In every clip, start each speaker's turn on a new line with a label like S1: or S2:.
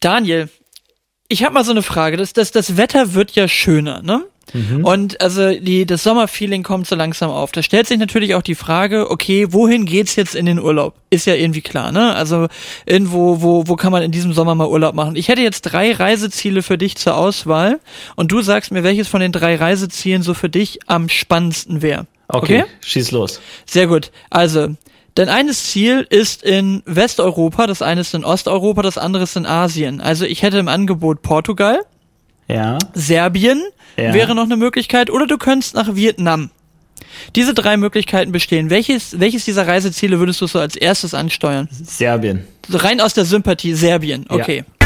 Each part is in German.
S1: Daniel, ich habe mal so eine Frage. Das, das, das Wetter wird ja schöner, ne? Mhm. Und also die, das Sommerfeeling kommt so langsam auf. Da stellt sich natürlich auch die Frage, okay, wohin geht's jetzt in den Urlaub? Ist ja irgendwie klar, ne? Also irgendwo, wo, wo kann man in diesem Sommer mal Urlaub machen? Ich hätte jetzt drei Reiseziele für dich zur Auswahl und du sagst mir, welches von den drei Reisezielen so für dich am spannendsten wäre.
S2: Okay, okay, schieß los.
S1: Sehr gut. Also, Dein eines Ziel ist in Westeuropa, das eine ist in Osteuropa, das andere ist in Asien. Also ich hätte im Angebot Portugal,
S2: ja.
S1: Serbien ja. wäre noch eine Möglichkeit oder du könntest nach Vietnam. Diese drei Möglichkeiten bestehen. Welches, welches dieser Reiseziele würdest du so als erstes ansteuern?
S2: Serbien.
S1: Rein aus der Sympathie, Serbien. Okay. Ja.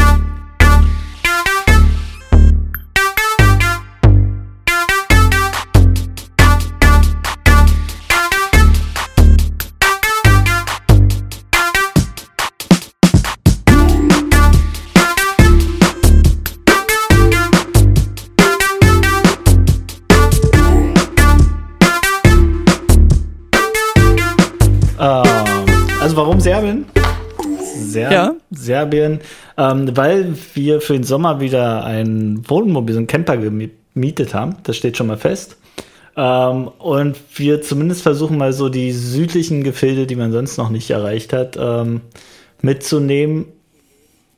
S2: Ser ja. Serbien, ähm, weil wir für den Sommer wieder ein Wohnmobil, so ein Camper gemietet haben. Das steht schon mal fest. Ähm, und wir zumindest versuchen mal so die südlichen Gefilde, die man sonst noch nicht erreicht hat, ähm, mitzunehmen.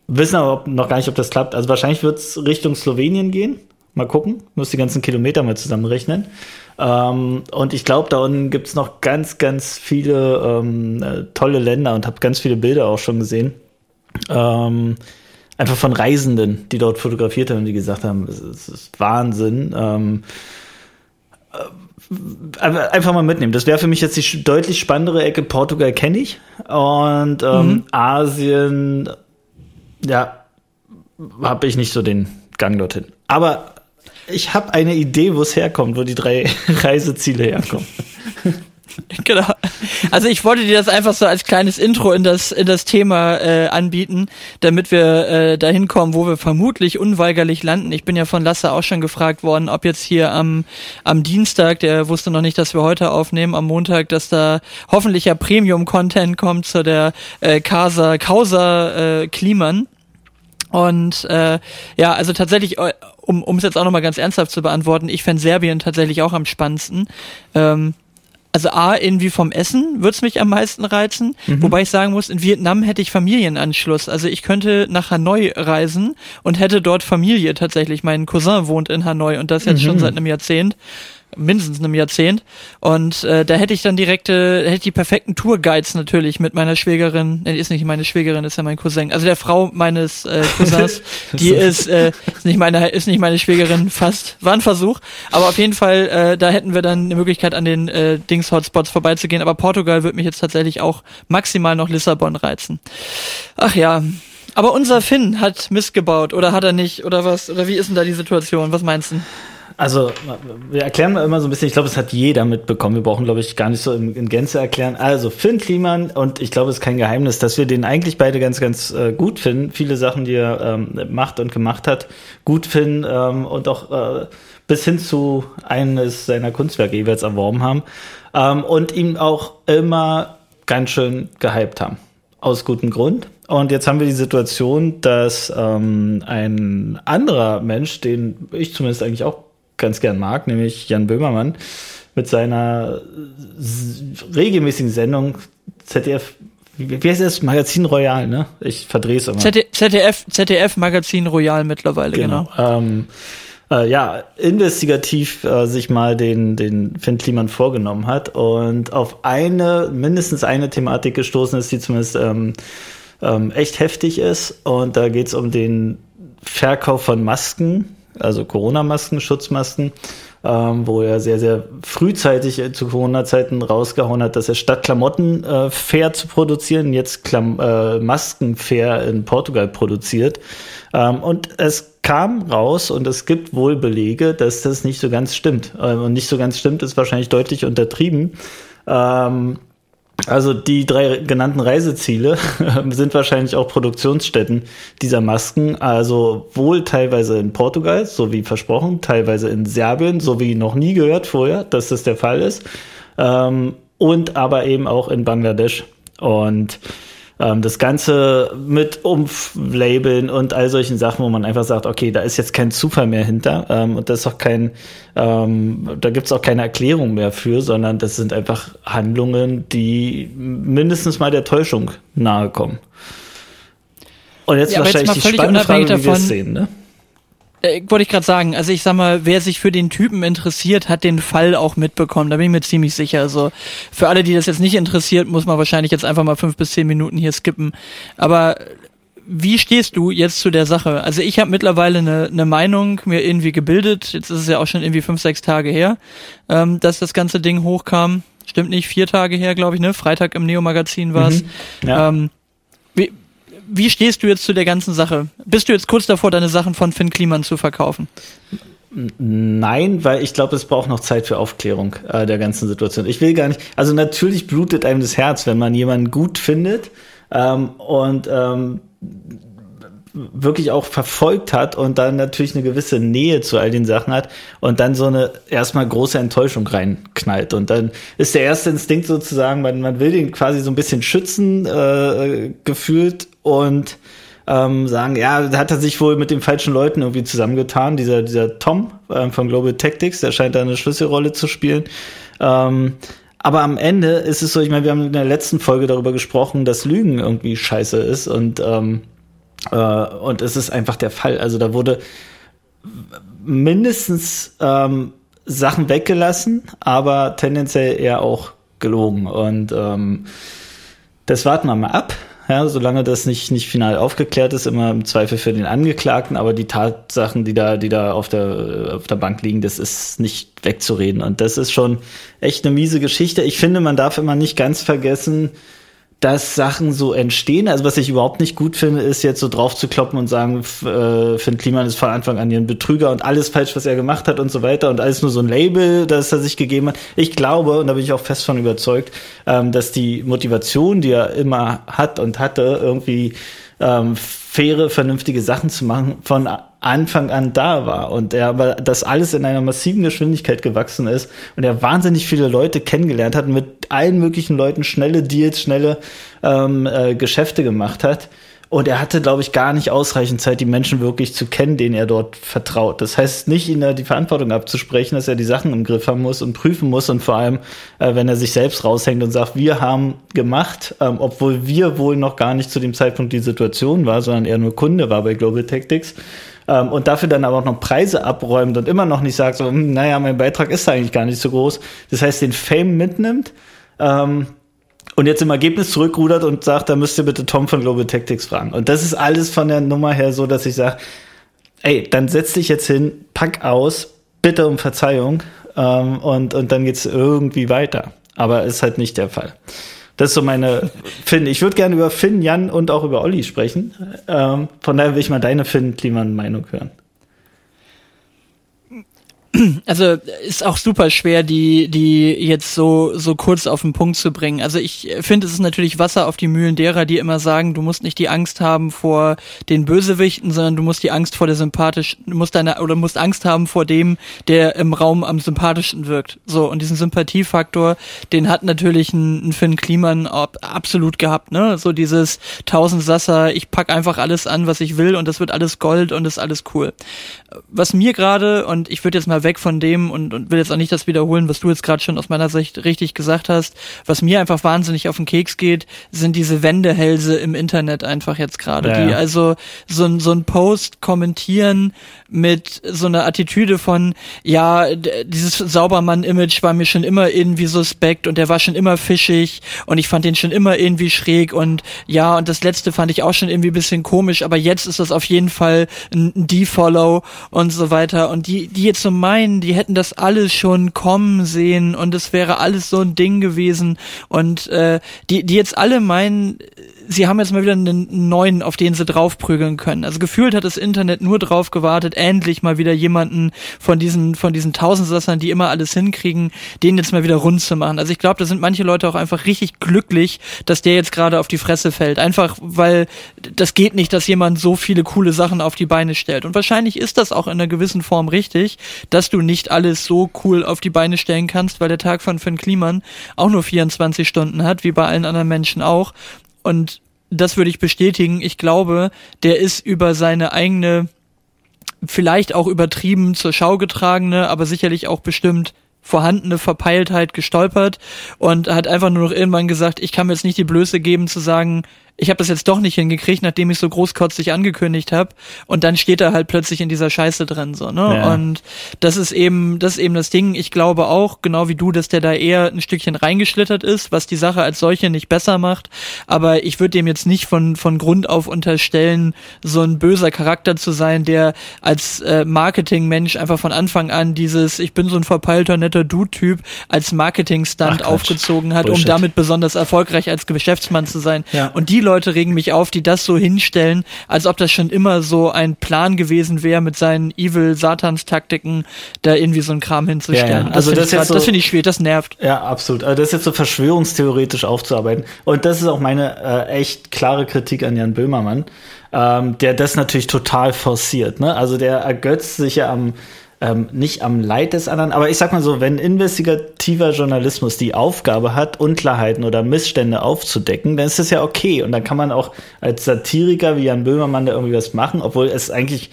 S2: Wissen aber noch gar nicht, ob das klappt. Also wahrscheinlich wird es Richtung Slowenien gehen. Mal gucken. Muss die ganzen Kilometer mal zusammenrechnen. Ähm, und ich glaube, da unten gibt es noch ganz, ganz viele ähm, äh, tolle Länder und habe ganz viele Bilder auch schon gesehen. Ähm, einfach von Reisenden, die dort fotografiert haben, die gesagt haben, es, es ist Wahnsinn. Ähm, äh, einfach mal mitnehmen. Das wäre für mich jetzt die deutlich spannendere Ecke. Portugal kenne ich. Und ähm, mhm. Asien, ja, habe ich nicht so den Gang dorthin. Aber ich habe eine Idee, wo es herkommt, wo die drei Reiseziele herkommen.
S1: Genau. Also ich wollte dir das einfach so als kleines Intro in das in das Thema äh, anbieten, damit wir äh, dahin kommen, wo wir vermutlich unweigerlich landen. Ich bin ja von Lasse auch schon gefragt worden, ob jetzt hier am am Dienstag, der wusste noch nicht, dass wir heute aufnehmen, am Montag, dass da hoffentlich ja Premium Content kommt zu der äh, Casa Causa äh, Kliman. Und äh, ja, also tatsächlich, äh, um um es jetzt auch nochmal ganz ernsthaft zu beantworten, ich fände Serbien tatsächlich auch am spannendsten. Ähm, also A, irgendwie vom Essen wird's mich am meisten reizen, mhm. wobei ich sagen muss, in Vietnam hätte ich Familienanschluss. Also ich könnte nach Hanoi reisen und hätte dort Familie tatsächlich. Mein Cousin wohnt in Hanoi und das jetzt mhm. schon seit einem Jahrzehnt mindestens einem Jahrzehnt. Und äh, da hätte ich dann direkte, hätte ich die perfekten Tourguides natürlich mit meiner Schwägerin, nee, ist nicht meine Schwägerin, ist ja mein Cousin. Also der Frau meines äh, Cousins, die ist, äh, ist nicht meine, ist nicht meine Schwägerin, fast. War ein Versuch. Aber auf jeden Fall, äh, da hätten wir dann eine Möglichkeit, an den äh, Dings-Hotspots vorbeizugehen. Aber Portugal wird mich jetzt tatsächlich auch maximal noch Lissabon reizen. Ach ja. Aber unser Finn hat missgebaut, oder hat er nicht, oder was? Oder wie ist denn da die Situation? Was meinst du?
S2: Also, wir erklären immer so ein bisschen, ich glaube, es hat jeder mitbekommen. Wir brauchen, glaube ich, gar nicht so in, in, Gänze erklären. Also, Finn Kliman, und ich glaube, es ist kein Geheimnis, dass wir den eigentlich beide ganz, ganz äh, gut finden. Viele Sachen, die er ähm, macht und gemacht hat, gut finden ähm, und auch äh, bis hin zu eines seiner Kunstwerke jeweils erworben haben. Ähm, und ihn auch immer ganz schön gehypt haben. Aus gutem Grund. Und jetzt haben wir die Situation, dass ähm, ein anderer Mensch, den ich zumindest eigentlich auch ganz gern mag, nämlich Jan Böhmermann mit seiner regelmäßigen Sendung ZDF wie heißt das? Magazin Royal, ne? Ich verdrehe es immer.
S1: ZDF, ZDF Magazin Royal mittlerweile, genau.
S2: genau. Ähm, äh, ja, investigativ äh, sich mal den, den Finn Kliman vorgenommen hat und auf eine, mindestens eine Thematik gestoßen ist, die zumindest ähm, ähm, echt heftig ist. Und da geht es um den Verkauf von Masken also Corona-Masken, Schutzmasken, ähm, wo er sehr, sehr frühzeitig zu Corona-Zeiten rausgehauen hat, dass er statt Klamotten äh, fair zu produzieren, jetzt Klam äh, Masken fair in Portugal produziert. Ähm, und es kam raus und es gibt wohl Belege, dass das nicht so ganz stimmt. Ähm, und nicht so ganz stimmt ist wahrscheinlich deutlich untertrieben. Ähm, also die drei genannten Reiseziele sind wahrscheinlich auch Produktionsstätten dieser Masken. Also wohl teilweise in Portugal, so wie versprochen, teilweise in Serbien, so wie noch nie gehört vorher, dass das der Fall ist. Ähm, und aber eben auch in Bangladesch. Und ähm, das Ganze mit Umlabeln und all solchen Sachen, wo man einfach sagt, okay, da ist jetzt kein Zufall mehr hinter ähm, und das ist auch kein, ähm, da gibt es auch keine Erklärung mehr für, sondern das sind einfach Handlungen, die mindestens mal der Täuschung nahe kommen. Und jetzt ja, wahrscheinlich jetzt die spannende Frage, wie wir es sehen, ne?
S1: Äh, wollte ich gerade sagen, also ich sag mal, wer sich für den Typen interessiert, hat den Fall auch mitbekommen. Da bin ich mir ziemlich sicher. Also für alle, die das jetzt nicht interessiert, muss man wahrscheinlich jetzt einfach mal fünf bis zehn Minuten hier skippen. Aber wie stehst du jetzt zu der Sache? Also ich habe mittlerweile eine, eine Meinung mir irgendwie gebildet. Jetzt ist es ja auch schon irgendwie fünf, sechs Tage her, ähm, dass das ganze Ding hochkam. Stimmt nicht, vier Tage her, glaube ich, ne? Freitag im Neo-Magazin war es. Mhm, ja. ähm, wie stehst du jetzt zu der ganzen Sache? Bist du jetzt kurz davor, deine Sachen von Finn Kliman zu verkaufen?
S2: Nein, weil ich glaube, es braucht noch Zeit für Aufklärung äh, der ganzen Situation. Ich will gar nicht, also natürlich blutet einem das Herz, wenn man jemanden gut findet ähm, und ähm, wirklich auch verfolgt hat und dann natürlich eine gewisse Nähe zu all den Sachen hat und dann so eine erstmal große Enttäuschung reinknallt. Und dann ist der erste Instinkt sozusagen, man, man will den quasi so ein bisschen schützen, äh, gefühlt und ähm, sagen, ja, da hat er sich wohl mit den falschen Leuten irgendwie zusammengetan. Dieser, dieser Tom ähm, von Global Tactics, der scheint da eine Schlüsselrolle zu spielen. Ähm, aber am Ende ist es so, ich meine, wir haben in der letzten Folge darüber gesprochen, dass Lügen irgendwie scheiße ist und, ähm, äh, und es ist einfach der Fall. Also da wurde mindestens ähm, Sachen weggelassen, aber tendenziell eher auch gelogen. Und ähm, das warten wir mal ab ja, solange das nicht, nicht final aufgeklärt ist, immer im Zweifel für den Angeklagten, aber die Tatsachen, die da, die da auf der, auf der Bank liegen, das ist nicht wegzureden. Und das ist schon echt eine miese Geschichte. Ich finde, man darf immer nicht ganz vergessen, dass Sachen so entstehen. Also was ich überhaupt nicht gut finde, ist jetzt so drauf zu kloppen und sagen, äh, Finn Kliman ist von Anfang an ein Betrüger und alles falsch, was er gemacht hat und so weiter und alles nur so ein Label, das er sich gegeben hat. Ich glaube, und da bin ich auch fest von überzeugt, ähm, dass die Motivation, die er immer hat und hatte, irgendwie ähm, faire, vernünftige Sachen zu machen, von Anfang an da war und er aber das alles in einer massiven Geschwindigkeit gewachsen ist und er wahnsinnig viele Leute kennengelernt hat, mit allen möglichen Leuten schnelle Deals, schnelle ähm, äh, Geschäfte gemacht hat und er hatte, glaube ich, gar nicht ausreichend Zeit, die Menschen wirklich zu kennen, denen er dort vertraut. Das heißt nicht, ihnen die Verantwortung abzusprechen, dass er die Sachen im Griff haben muss und prüfen muss und vor allem, äh, wenn er sich selbst raushängt und sagt, wir haben gemacht, ähm, obwohl wir wohl noch gar nicht zu dem Zeitpunkt die Situation war, sondern er nur Kunde war bei Global Tactics. Ähm, und dafür dann aber auch noch Preise abräumt und immer noch nicht sagt, so, hm, naja, mein Beitrag ist eigentlich gar nicht so groß. Das heißt, den Fame mitnimmt, ähm, und jetzt im Ergebnis zurückrudert und sagt, da müsst ihr bitte Tom von Global Tactics fragen. Und das ist alles von der Nummer her so, dass ich sage, ey, dann setz dich jetzt hin, pack aus, bitte um Verzeihung ähm, und, und dann geht's irgendwie weiter. Aber ist halt nicht der Fall. Das ist so meine Finn. Ich würde gerne über Finn, Jan und auch über Olli sprechen. Ähm, von daher will ich mal deine Finn-Kliman-Meinung hören
S1: also ist auch super schwer, die, die jetzt so, so kurz auf den Punkt zu bringen. Also ich finde, es ist natürlich Wasser auf die Mühlen derer, die immer sagen, du musst nicht die Angst haben vor den Bösewichten, sondern du musst die Angst vor der sympathisch, musst deine, oder musst Angst haben vor dem, der im Raum am sympathischsten wirkt. So, und diesen Sympathiefaktor, den hat natürlich ein, ein Finn Kliman absolut gehabt, ne? So dieses tausend Sasser, ich pack einfach alles an, was ich will und das wird alles Gold und ist alles cool. Was mir gerade, und ich würde jetzt mal weg von dem und, und will jetzt auch nicht das wiederholen, was du jetzt gerade schon aus meiner Sicht richtig gesagt hast. Was mir einfach wahnsinnig auf den Keks geht, sind diese Wendehälse im Internet einfach jetzt gerade, ja, die also so, so ein Post kommentieren mit so einer Attitüde von, ja, dieses Saubermann-Image war mir schon immer irgendwie suspekt und der war schon immer fischig und ich fand den schon immer irgendwie schräg und ja, und das letzte fand ich auch schon irgendwie bisschen komisch, aber jetzt ist das auf jeden Fall ein Defollow und so weiter und die, die jetzt so meinen, meinen, die hätten das alles schon kommen sehen und es wäre alles so ein Ding gewesen. Und äh, die, die jetzt alle meinen, sie haben jetzt mal wieder einen neuen, auf den sie draufprügeln können. Also gefühlt hat das Internet nur drauf gewartet, endlich mal wieder jemanden von diesen, von diesen Tausendsassern, die immer alles hinkriegen, den jetzt mal wieder rund zu machen. Also ich glaube, da sind manche Leute auch einfach richtig glücklich, dass der jetzt gerade auf die Fresse fällt. Einfach, weil das geht nicht, dass jemand so viele coole Sachen auf die Beine stellt. Und wahrscheinlich ist das auch in einer gewissen Form richtig, dass du nicht alles so cool auf die Beine stellen kannst, weil der Tag von Finn Kliman auch nur 24 Stunden hat, wie bei allen anderen Menschen auch. Und das würde ich bestätigen. Ich glaube, der ist über seine eigene, vielleicht auch übertrieben zur Schau getragene, aber sicherlich auch bestimmt vorhandene Verpeiltheit gestolpert und hat einfach nur noch irgendwann gesagt, ich kann mir jetzt nicht die Blöße geben zu sagen, ich habe das jetzt doch nicht hingekriegt, nachdem ich so großkotzig angekündigt habe. Und dann steht er halt plötzlich in dieser Scheiße drin, so, ne? Ja. Und das ist eben, das ist eben das Ding. Ich glaube auch, genau wie du, dass der da eher ein Stückchen reingeschlittert ist, was die Sache als solche nicht besser macht. Aber ich würde dem jetzt nicht von, von Grund auf unterstellen, so ein böser Charakter zu sein, der als äh, Marketingmensch einfach von Anfang an dieses, ich bin so ein verpeilter, netter Dude-Typ, als Marketing-Stunt aufgezogen hat, Bullshit. um damit besonders erfolgreich als Geschäftsmann zu sein. Ja. Und die Leute regen mich auf, die das so hinstellen, als ob das schon immer so ein Plan gewesen wäre, mit seinen Evil-Satans-Taktiken da irgendwie so ein Kram hinzustellen. Ja, ja.
S2: Also das,
S1: das,
S2: so,
S1: finde ich schwierig, das nervt.
S2: Ja, absolut. Also das ist jetzt so verschwörungstheoretisch aufzuarbeiten. Und das ist auch meine äh, echt klare Kritik an Jan Böhmermann, ähm, der das natürlich total forciert. Ne? Also der ergötzt sich ja am ähm, nicht am Leid des anderen, aber ich sag mal so, wenn investigativer Journalismus die Aufgabe hat, Unklarheiten oder Missstände aufzudecken, dann ist das ja okay. Und dann kann man auch als Satiriker wie Jan Böhmermann da irgendwie was machen, obwohl es eigentlich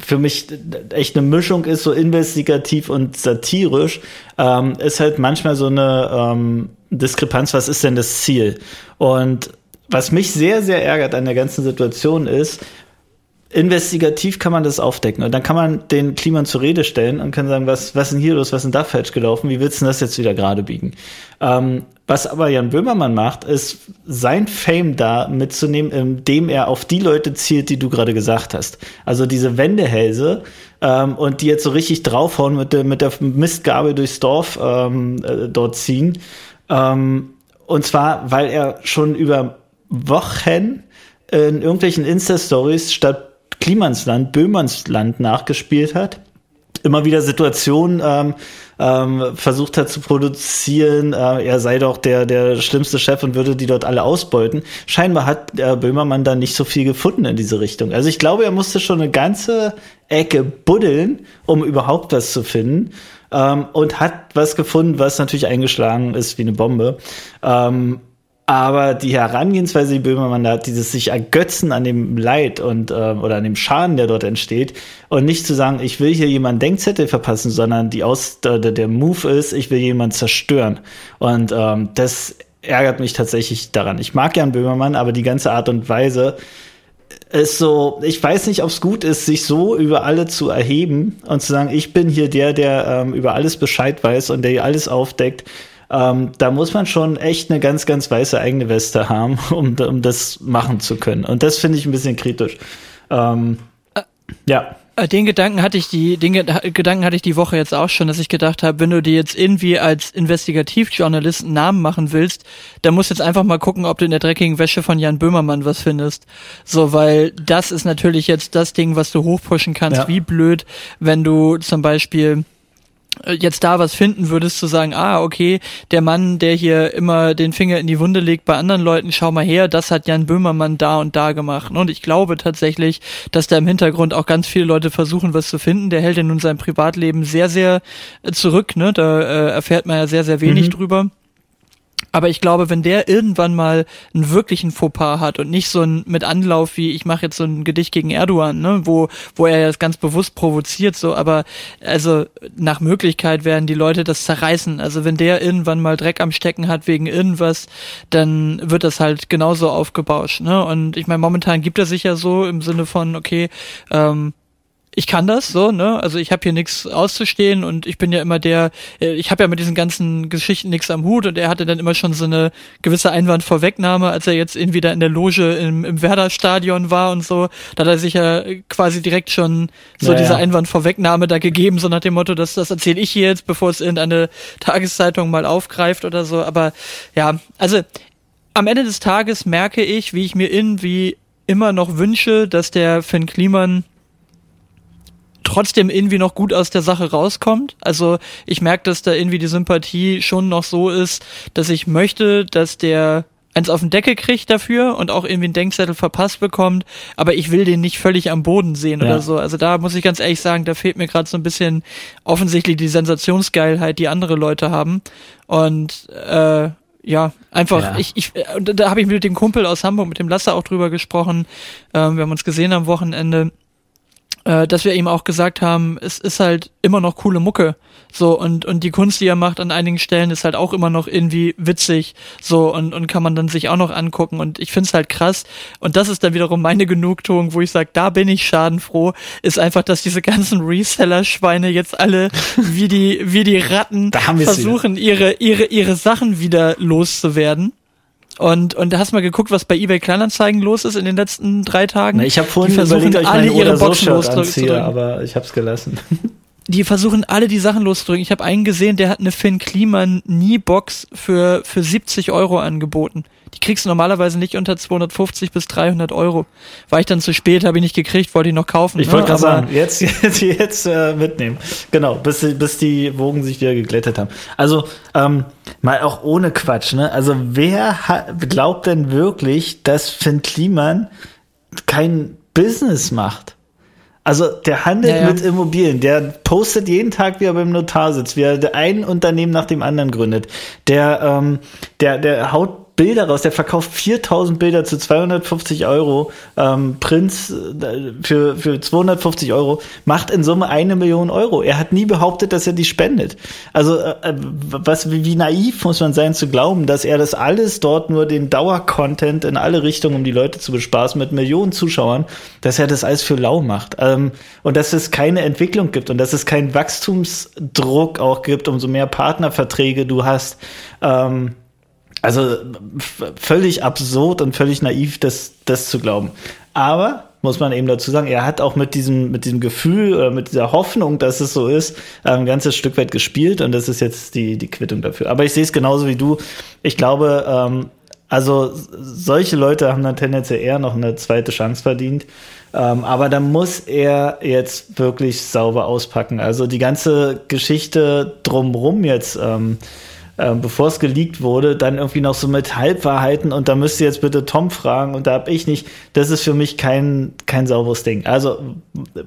S2: für mich echt eine Mischung ist, so investigativ und satirisch, ähm, ist halt manchmal so eine ähm, Diskrepanz, was ist denn das Ziel? Und was mich sehr, sehr ärgert an der ganzen Situation ist, investigativ kann man das aufdecken und dann kann man den Kliman zur Rede stellen und kann sagen, was, was ist denn hier los, was ist denn da falsch gelaufen, wie willst du das jetzt wieder gerade biegen? Ähm, was aber Jan Böhmermann macht, ist sein Fame da mitzunehmen, indem er auf die Leute zielt, die du gerade gesagt hast. Also diese Wendehälse ähm, und die jetzt so richtig draufhauen mit der, mit der Mistgabel durchs Dorf ähm, äh, dort ziehen. Ähm, und zwar, weil er schon über Wochen in irgendwelchen Insta-Stories statt Klimansland, Böhmansland nachgespielt hat. Immer wieder Situationen ähm, ähm, versucht hat zu produzieren, äh, er sei doch der, der schlimmste Chef und würde die dort alle ausbeuten. Scheinbar hat der Böhmermann da nicht so viel gefunden in diese Richtung. Also ich glaube, er musste schon eine ganze Ecke buddeln, um überhaupt was zu finden. Ähm, und hat was gefunden, was natürlich eingeschlagen ist wie eine Bombe. Ähm, aber die Herangehensweise, die Böhmermann da hat, dieses sich ergötzen an dem Leid und äh, oder an dem Schaden, der dort entsteht, und nicht zu sagen, ich will hier jemanden Denkzettel verpassen, sondern die Aus der, der Move ist, ich will jemanden zerstören. Und ähm, das ärgert mich tatsächlich daran. Ich mag Jan Böhmermann, aber die ganze Art und Weise ist so, ich weiß nicht, ob es gut ist, sich so über alle zu erheben und zu sagen, ich bin hier der, der ähm, über alles Bescheid weiß und der hier alles aufdeckt ähm, da muss man schon echt eine ganz, ganz weiße eigene Weste haben, um, um das machen zu können. Und das finde ich ein bisschen kritisch. Ähm, äh, ja.
S1: Den Gedanken hatte ich die, den Gedanken hatte ich die Woche jetzt auch schon, dass ich gedacht habe, wenn du dir jetzt irgendwie als Investigativjournalist einen Namen machen willst, dann musst du jetzt einfach mal gucken, ob du in der dreckigen Wäsche von Jan Böhmermann was findest. So, weil das ist natürlich jetzt das Ding, was du hochpushen kannst. Ja. Wie blöd, wenn du zum Beispiel jetzt da was finden würdest, zu sagen, ah, okay, der Mann, der hier immer den Finger in die Wunde legt bei anderen Leuten, schau mal her, das hat Jan Böhmermann da und da gemacht. Und ich glaube tatsächlich, dass da im Hintergrund auch ganz viele Leute versuchen, was zu finden. Der hält ja nun sein Privatleben sehr, sehr äh, zurück, ne? Da äh, erfährt man ja sehr, sehr wenig mhm. drüber. Aber ich glaube, wenn der irgendwann mal einen wirklichen Fauxpas hat und nicht so ein mit Anlauf wie ich mache jetzt so ein Gedicht gegen Erdogan, ne, wo wo er das ganz bewusst provoziert, so, aber also nach Möglichkeit werden die Leute das zerreißen. Also wenn der irgendwann mal Dreck am Stecken hat wegen irgendwas, dann wird das halt genauso aufgebauscht, ne? Und ich meine, momentan gibt er sich ja so im Sinne von okay, ähm, ich kann das so, ne? Also ich habe hier nichts auszustehen und ich bin ja immer der, äh, ich habe ja mit diesen ganzen Geschichten nichts am Hut und er hatte dann immer schon so eine gewisse Einwandvorwegnahme, als er jetzt irgendwie da in der Loge im, im Werder-Stadion war und so, da hat er sich ja quasi direkt schon so naja. diese Einwandvorwegnahme da gegeben, so nach dem Motto, dass das erzähle ich hier jetzt, bevor es irgendeine Tageszeitung mal aufgreift oder so. Aber ja, also am Ende des Tages merke ich, wie ich mir irgendwie immer noch wünsche, dass der Finn Kliman trotzdem irgendwie noch gut aus der Sache rauskommt. Also ich merke, dass da irgendwie die Sympathie schon noch so ist, dass ich möchte, dass der eins auf den Deckel kriegt dafür und auch irgendwie einen Denkzettel verpasst bekommt, aber ich will den nicht völlig am Boden sehen ja. oder so. Also da muss ich ganz ehrlich sagen, da fehlt mir gerade so ein bisschen offensichtlich die Sensationsgeilheit, die andere Leute haben. Und äh, ja, einfach,
S2: Ja.
S1: ich, ich, da, da habe ich mit dem Kumpel aus Hamburg, mit dem Lasse auch drüber gesprochen. Ähm, wir haben uns gesehen am Wochenende, äh, dass wir ihm auch gesagt haben, es ist halt immer noch coole Mucke. So, und, und die Kunst, die er macht an einigen Stellen, ist halt auch immer noch irgendwie witzig. So, und, und kann man dann sich auch noch angucken. Und ich find's halt krass. Und das ist dann wiederum meine Genugtuung, wo ich sage, da bin ich schadenfroh, ist einfach, dass diese ganzen Reseller-Schweine jetzt alle wie die, wie die Ratten
S2: Da haben wir's
S1: versuchen, ihre, ihre, ihre Sachen wieder loszuwerden. Und, und da hast du mal geguckt, was bei eBay Kleinanzeigen los ist in den letzten drei Tagen.
S2: Na, ich habe vorhin
S1: die
S2: ich
S1: alle ihre
S2: so
S1: Boxen loszudrücken.
S2: aber ich habe es gelassen.
S1: Die versuchen alle die Sachen loszudrücken. Ich habe einen gesehen, der hat eine Finn Kliman Nie-Box für, für 70 Euro angeboten. Die kriegst du normalerweise nicht unter 250 bis 300 Euro. War ich dann zu spät, habe ich nicht gekriegt, wollte ich noch kaufen.
S2: Ich
S1: ne?
S2: wollte gerade
S1: Aber-
S2: sagen, jetzt, jetzt, jetzt äh, mitnehmen. Genau, bis, die- bis die Wogen sich wieder geglättet haben. Also, ähm, mal auch ohne Quatsch, ne? Also, wer glaubt denn wirklich, dass Finn Kliman kein Business macht? Also, der handelt
S1: Ja, ja.
S2: mit Immobilien, der postet jeden Tag, wie er beim Notar sitzt, wie er ein Unternehmen nach dem anderen gründet. Der, ähm, der, der haut Bilder raus, der verkauft 4000 Bilder zu 250 Euro, ähm, Prinz äh, für, für 250 Euro, macht in Summe eine Million Euro. Er hat nie behauptet, dass er die spendet. Also, äh, äh, was, wie, wie naiv muss man sein zu glauben, dass er das alles dort nur den Dauercontent in alle Richtungen, um die Leute zu bespaßen, mit Millionen Zuschauern, dass er das alles für lau macht. Ähm, und dass es keine Entwicklung gibt und dass es keinen Wachstumsdruck auch gibt, umso mehr Partnerverträge du hast. Ähm, also völlig absurd und völlig naiv, das, das zu glauben. Aber muss man eben dazu sagen, er hat auch mit diesem, mit diesem Gefühl oder mit dieser Hoffnung, dass es so ist, ein ganzes Stück weit gespielt und das ist jetzt die, die Quittung dafür. Aber ich sehe es genauso wie du. Ich glaube, ähm, also solche Leute haben dann tendenziell eher noch eine zweite Chance verdient. Ähm, aber da muss er jetzt wirklich sauber auspacken. Also die ganze Geschichte drumrum jetzt, ähm, äh, bevor es geleakt wurde, dann irgendwie noch so mit Halbwahrheiten und da müsst ihr jetzt bitte Tom fragen und da hab ich nicht, das ist für mich kein, kein sauberes Ding. Also,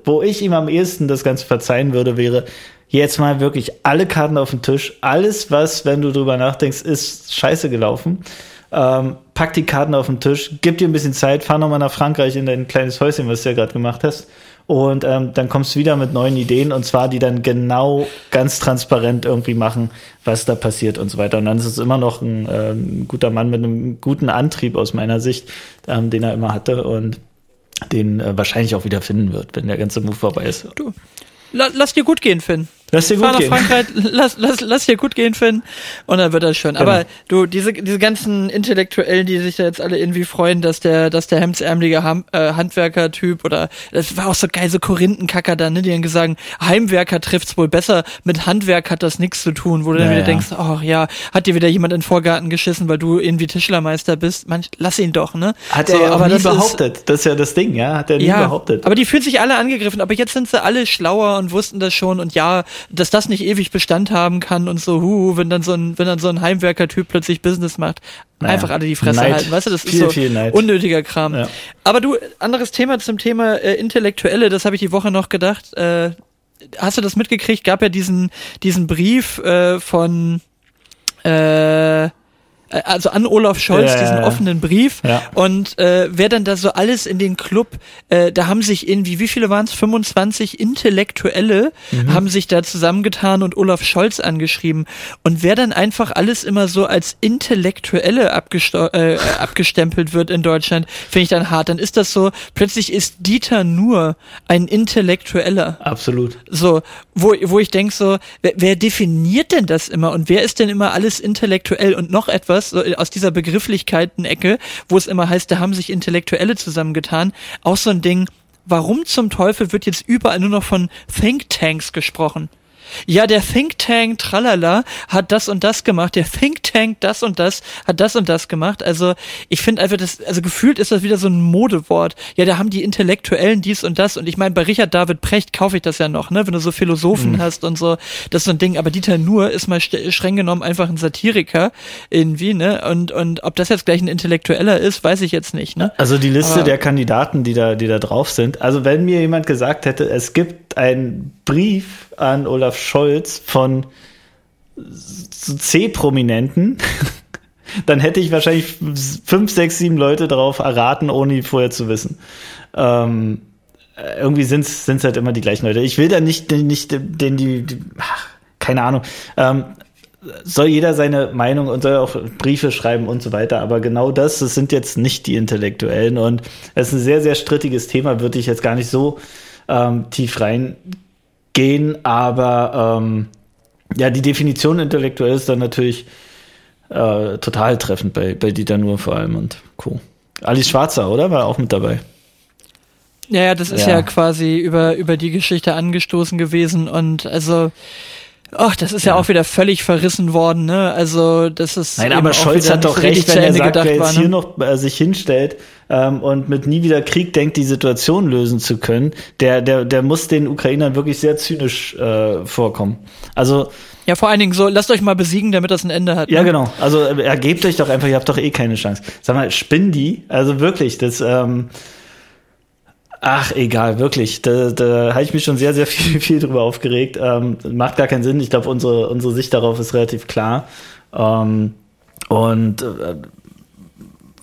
S2: wo ich ihm am ehesten das Ganze verzeihen würde, wäre jetzt mal wirklich alle Karten auf den Tisch, alles, was, wenn du drüber nachdenkst, ist scheiße gelaufen. Ähm, pack die Karten auf den Tisch, gib dir ein bisschen Zeit, fahr nochmal nach Frankreich in dein kleines Häuschen, was du ja gerade gemacht hast. Und ähm, dann kommst du wieder mit neuen Ideen und zwar die dann genau ganz transparent irgendwie machen, was da passiert und so weiter. Und dann ist es immer noch ein, äh, ein guter Mann mit einem guten Antrieb aus meiner Sicht, ähm, den er immer hatte und den äh, wahrscheinlich auch wieder finden wird, wenn der ganze Move vorbei ist.
S1: Du, la, lass dir gut gehen, Finn.
S2: Lass dir
S1: Fahr
S2: gut
S1: nach
S2: gehen.
S1: Frankreich, lass, lass, lass dir gut gehen, Finn. Und dann wird das schon.
S2: Genau.
S1: Aber du, diese, diese ganzen Intellektuellen, die sich da jetzt alle irgendwie freuen, dass der, dass der hemdsärmelige Ham, äh, Handwerker-Typ oder, das war auch so geil, so Korinthenkacker da, ne, die dann gesagt, Heimwerker trifft's wohl besser, mit Handwerk hat das nichts zu tun, wo du dann
S2: Ja,
S1: wieder denkst, ach ja, hat dir wieder jemand in den Vorgarten geschissen, weil du irgendwie Tischlermeister bist. Manch, lass ihn doch, ne?
S2: Hat
S1: So,
S2: er ja
S1: aber
S2: nie
S1: das ist-
S2: behauptet. das ist ja das Ding, ja? Hat er nie
S1: ja,
S2: behauptet.
S1: aber die fühlen sich alle angegriffen. Aber jetzt sind sie alle schlauer und wussten das schon. Und ja, dass das nicht ewig Bestand haben kann und so, hu, wenn dann so ein, wenn dann so ein Heimwerker-Typ plötzlich Business macht,
S2: Naja,
S1: einfach alle die Fresse
S2: Neid.
S1: halten. Weißt du, das
S2: Viel,
S1: ist so
S2: viel Neid.
S1: unnötiger Kram.
S2: Ja.
S1: Aber du, anderes Thema zum Thema äh, Intellektuelle, das habe ich die Woche noch gedacht. Äh, hast du das mitgekriegt? Gab ja diesen, diesen Brief äh, von äh, also an Olaf Scholz,
S2: Ja, ja,
S1: diesen
S2: ja.
S1: offenen Brief.
S2: Ja.
S1: Und äh, wer dann da so alles in den Club, äh, da haben sich irgendwie, wie viele waren es? 25 Intellektuelle
S2: Mhm.
S1: haben sich da zusammengetan und Olaf Scholz angeschrieben. Und wer dann einfach alles immer so als Intellektuelle äh, abgestempelt wird in Deutschland, finde ich dann hart. Dann ist das so, plötzlich ist Dieter nur ein Intellektueller.
S2: Absolut.
S1: So, wo, wo ich denk so, wer, wer definiert denn das immer und wer ist denn immer alles intellektuell und noch etwas so aus dieser Begrifflichkeiten-Ecke, wo es immer heißt, da haben sich Intellektuelle zusammengetan, auch so ein Ding, warum zum Teufel wird jetzt überall nur noch von Thinktanks gesprochen? Ja, der Think Tank Tralala hat das und das gemacht, der Think Tank das und das hat das und das gemacht. Also ich finde einfach, das, also gefühlt ist das wieder so ein Modewort. Ja, da haben die Intellektuellen dies und das und ich meine, bei Richard David Precht kaufe ich das ja noch, ne, wenn du so Philosophen hast und so, das ist so ein Ding. Aber Dieter Nuhr ist mal st- streng genommen einfach ein Satiriker irgendwie, ne, und und ob das jetzt gleich ein Intellektueller ist, weiß ich jetzt nicht, ne.
S2: Also die Liste
S1: Aber-
S2: der Kandidaten, die da, die da drauf sind. Also wenn mir jemand gesagt hätte, es gibt einen Brief an Olaf Scholz von C-Prominenten, dann hätte ich wahrscheinlich fünf, sechs, sieben Leute darauf erraten, ohne vorher zu wissen. Ähm, irgendwie sind es halt immer die gleichen Leute. Ich will da nicht, nicht den die, die ach, keine Ahnung. Ähm, soll jeder seine Meinung und soll auch Briefe schreiben und so weiter. Aber genau das, das sind jetzt nicht die Intellektuellen. Und es ist ein sehr, sehr strittiges Thema, würde ich jetzt gar nicht so ähm, tief reingehen. Aber ähm, ja, die Definition intellektuell ist dann natürlich äh, total treffend bei, bei Dieter Nuhr vor allem und Co. Alice Schwarzer, oder? War auch mit dabei.
S1: Ja, ja, das ist ja. ja quasi über, über die Geschichte angestoßen gewesen und also Ach, das ist ja. ja. auch wieder völlig verrissen worden, ne? Also das ist.
S2: Nein, aber Scholz hat doch recht, wenn er sagt, wer jetzt war, ne? hier noch äh, sich hinstellt ähm, und mit nie wieder Krieg denkt, die Situation lösen zu können, der, der, der muss den Ukrainern wirklich sehr zynisch äh, vorkommen. Also
S1: ja, vor allen Dingen so, lasst euch mal besiegen, damit das ein Ende hat.
S2: Ne? Ja, genau. Also äh, ergebt euch doch einfach, ihr habt doch eh keine Chance. Sag mal, spinn die? Also wirklich, das. Ähm, Ach, egal, wirklich. Da, da habe ich mich schon sehr, sehr viel, viel drüber aufgeregt. Ähm, macht gar keinen Sinn. Ich glaube, unsere, unsere Sicht darauf ist relativ klar. Ähm, und äh,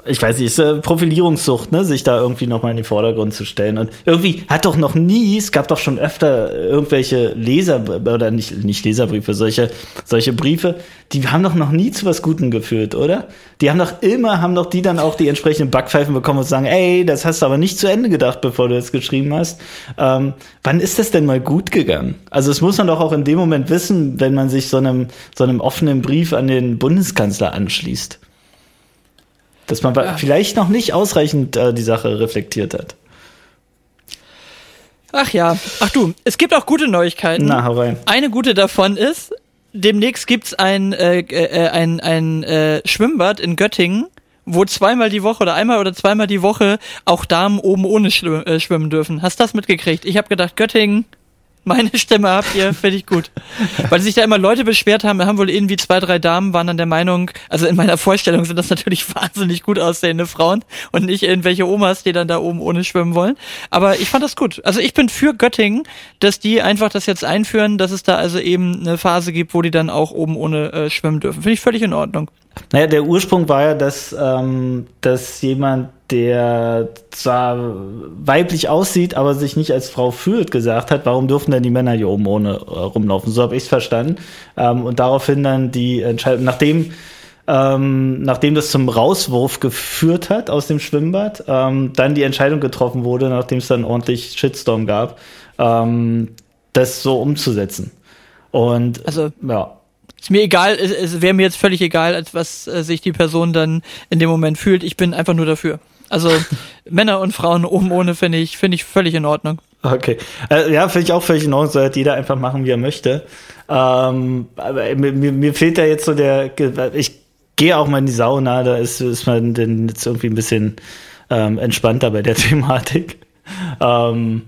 S2: ich weiß nicht, ist äh, Profilierungssucht, ne, sich da irgendwie nochmal in den Vordergrund zu stellen. Und irgendwie hat doch noch nie, es gab doch schon öfter irgendwelche Leser, oder nicht, nicht Leserbriefe, solche, solche Briefe, die haben doch noch nie zu was Gutem geführt, oder? Die haben doch immer, haben doch die dann auch die entsprechenden Backpfeifen bekommen und sagen, ey, das hast du aber nicht zu Ende gedacht, bevor du das geschrieben hast. Ähm, wann ist das denn mal gut gegangen? Also es muss man doch auch in dem Moment wissen, wenn man sich so einem, so einem offenen Brief an den Bundeskanzler anschließt dass man ja. vielleicht noch nicht ausreichend äh, die Sache reflektiert hat.
S1: Ach ja, ach du, es gibt auch gute Neuigkeiten.
S2: Na, hau rein.
S1: Eine gute davon ist, demnächst gibt's ein, äh, äh, ein, ein äh, Schwimmbad in Göttingen, wo zweimal die Woche oder einmal oder zweimal die Woche auch Damen oben ohne schwimmen, äh, schwimmen dürfen. Hast du das mitgekriegt? Ich habe gedacht, Göttingen, meine Stimme habt ihr, finde ich gut. Weil sich da immer Leute beschwert haben, haben wohl irgendwie zwei, drei Damen waren dann der Meinung, also in meiner Vorstellung sind das natürlich wahnsinnig gut aussehende Frauen und nicht irgendwelche Omas, die dann da oben ohne schwimmen wollen. Aber ich fand das gut. Also ich bin für Göttingen, dass die einfach das jetzt einführen, dass es da also eben eine Phase gibt, wo die dann auch oben ohne äh, schwimmen dürfen. Finde ich völlig in Ordnung.
S2: Naja, der Ursprung war ja, dass, ähm, dass jemand der zwar weiblich aussieht, aber sich nicht als Frau fühlt, gesagt hat, warum dürfen denn die Männer hier oben ohne äh, rumlaufen? So habe ich es verstanden. Ähm, und daraufhin dann die Entscheidung, nachdem ähm, nachdem das zum Rauswurf geführt hat aus dem Schwimmbad, ähm, dann die Entscheidung getroffen wurde, nachdem es dann ordentlich Shitstorm gab, ähm, das so umzusetzen. Und
S1: also ja. Ist mir egal, es, es wäre mir jetzt völlig egal, als was äh, sich die Person dann in dem Moment fühlt. Ich bin einfach nur dafür. Also Männer und Frauen oben ohne finde ich, finde ich völlig in Ordnung.
S2: Okay. Äh, ja, finde ich auch völlig in Ordnung, soll jeder einfach machen, wie er möchte. Ähm, aber mir, mir fehlt da jetzt so der, ich gehe auch mal in die Sauna, da ist, ist man denn jetzt irgendwie ein bisschen ähm, entspannter bei der Thematik. Ähm,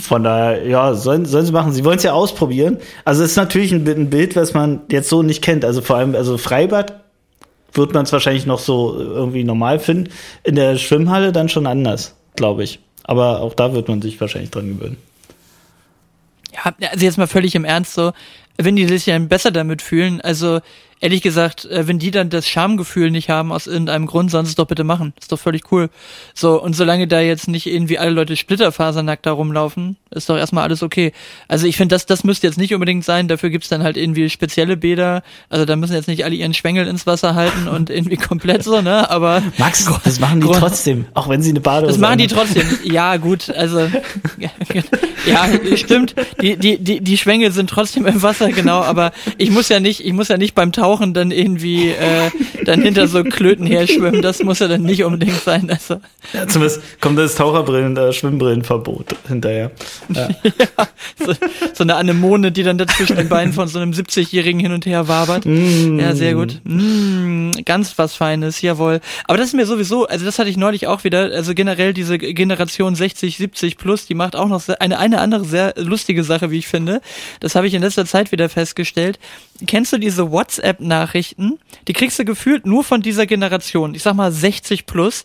S2: von daher, ja, sollen, sollen sie machen. Sie wollen es ja ausprobieren. Also es ist natürlich ein, ein Bild, was man jetzt so nicht kennt. Also vor allem, also Freibad wird man es wahrscheinlich noch so irgendwie normal finden. In der Schwimmhalle dann schon anders, glaube ich. Aber auch da wird man sich wahrscheinlich dran gewöhnen.
S1: Ja, also jetzt mal völlig im Ernst so, wenn die sich ja besser damit fühlen, also ehrlich gesagt, äh, wenn die dann das Schamgefühl nicht haben aus irgendeinem Grund, sollen sie es doch bitte machen. Ist doch völlig cool. So, und solange da jetzt nicht irgendwie alle Leute splitterfasernackt da rumlaufen, ist doch erstmal alles okay. Also ich finde, das, das müsste jetzt nicht unbedingt sein. Dafür gibt's dann halt irgendwie spezielle Bäder. Also da müssen jetzt nicht alle ihren Schwengel ins Wasser halten und irgendwie komplett so, ne? Aber.
S2: Max, das machen die trotzdem, auch wenn sie eine Badehose
S1: Das machen die trotzdem. Ja, gut, also. ja, stimmt. Die, die, die, die Schwengel sind trotzdem im Wasser, genau, aber ich muss ja nicht, ich muss ja nicht beim Tauchen Tauchen dann irgendwie äh, dann hinter so Klöten her schwimmen. Das muss ja dann nicht unbedingt sein. Also.
S2: Ja, zumindest kommt das Taucherbrillen, äh, Schwimmbrillenverbot hinterher. Ja.
S1: ja so, so, eine Anemone, die dann dazwischen den Beinen von so einem 70-Jährigen hin und her wabert. Mm. Ja, sehr gut. Mm, ganz was Feines, jawohl. Aber das ist mir sowieso, also das hatte ich neulich auch wieder, also generell diese Generation 60, 70 plus, die macht auch noch eine, eine andere sehr lustige Sache, wie ich finde. Das habe ich in letzter Zeit wieder festgestellt. Kennst du diese WhatsApp WhatsApp-Nachrichten, die kriegst du gefühlt nur von dieser Generation, ich sag mal 60 plus,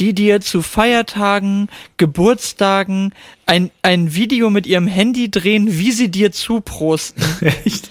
S1: die dir zu Feiertagen, Geburtstagen ein, ein Video mit ihrem Handy drehen, wie sie dir zuprosten. Echt?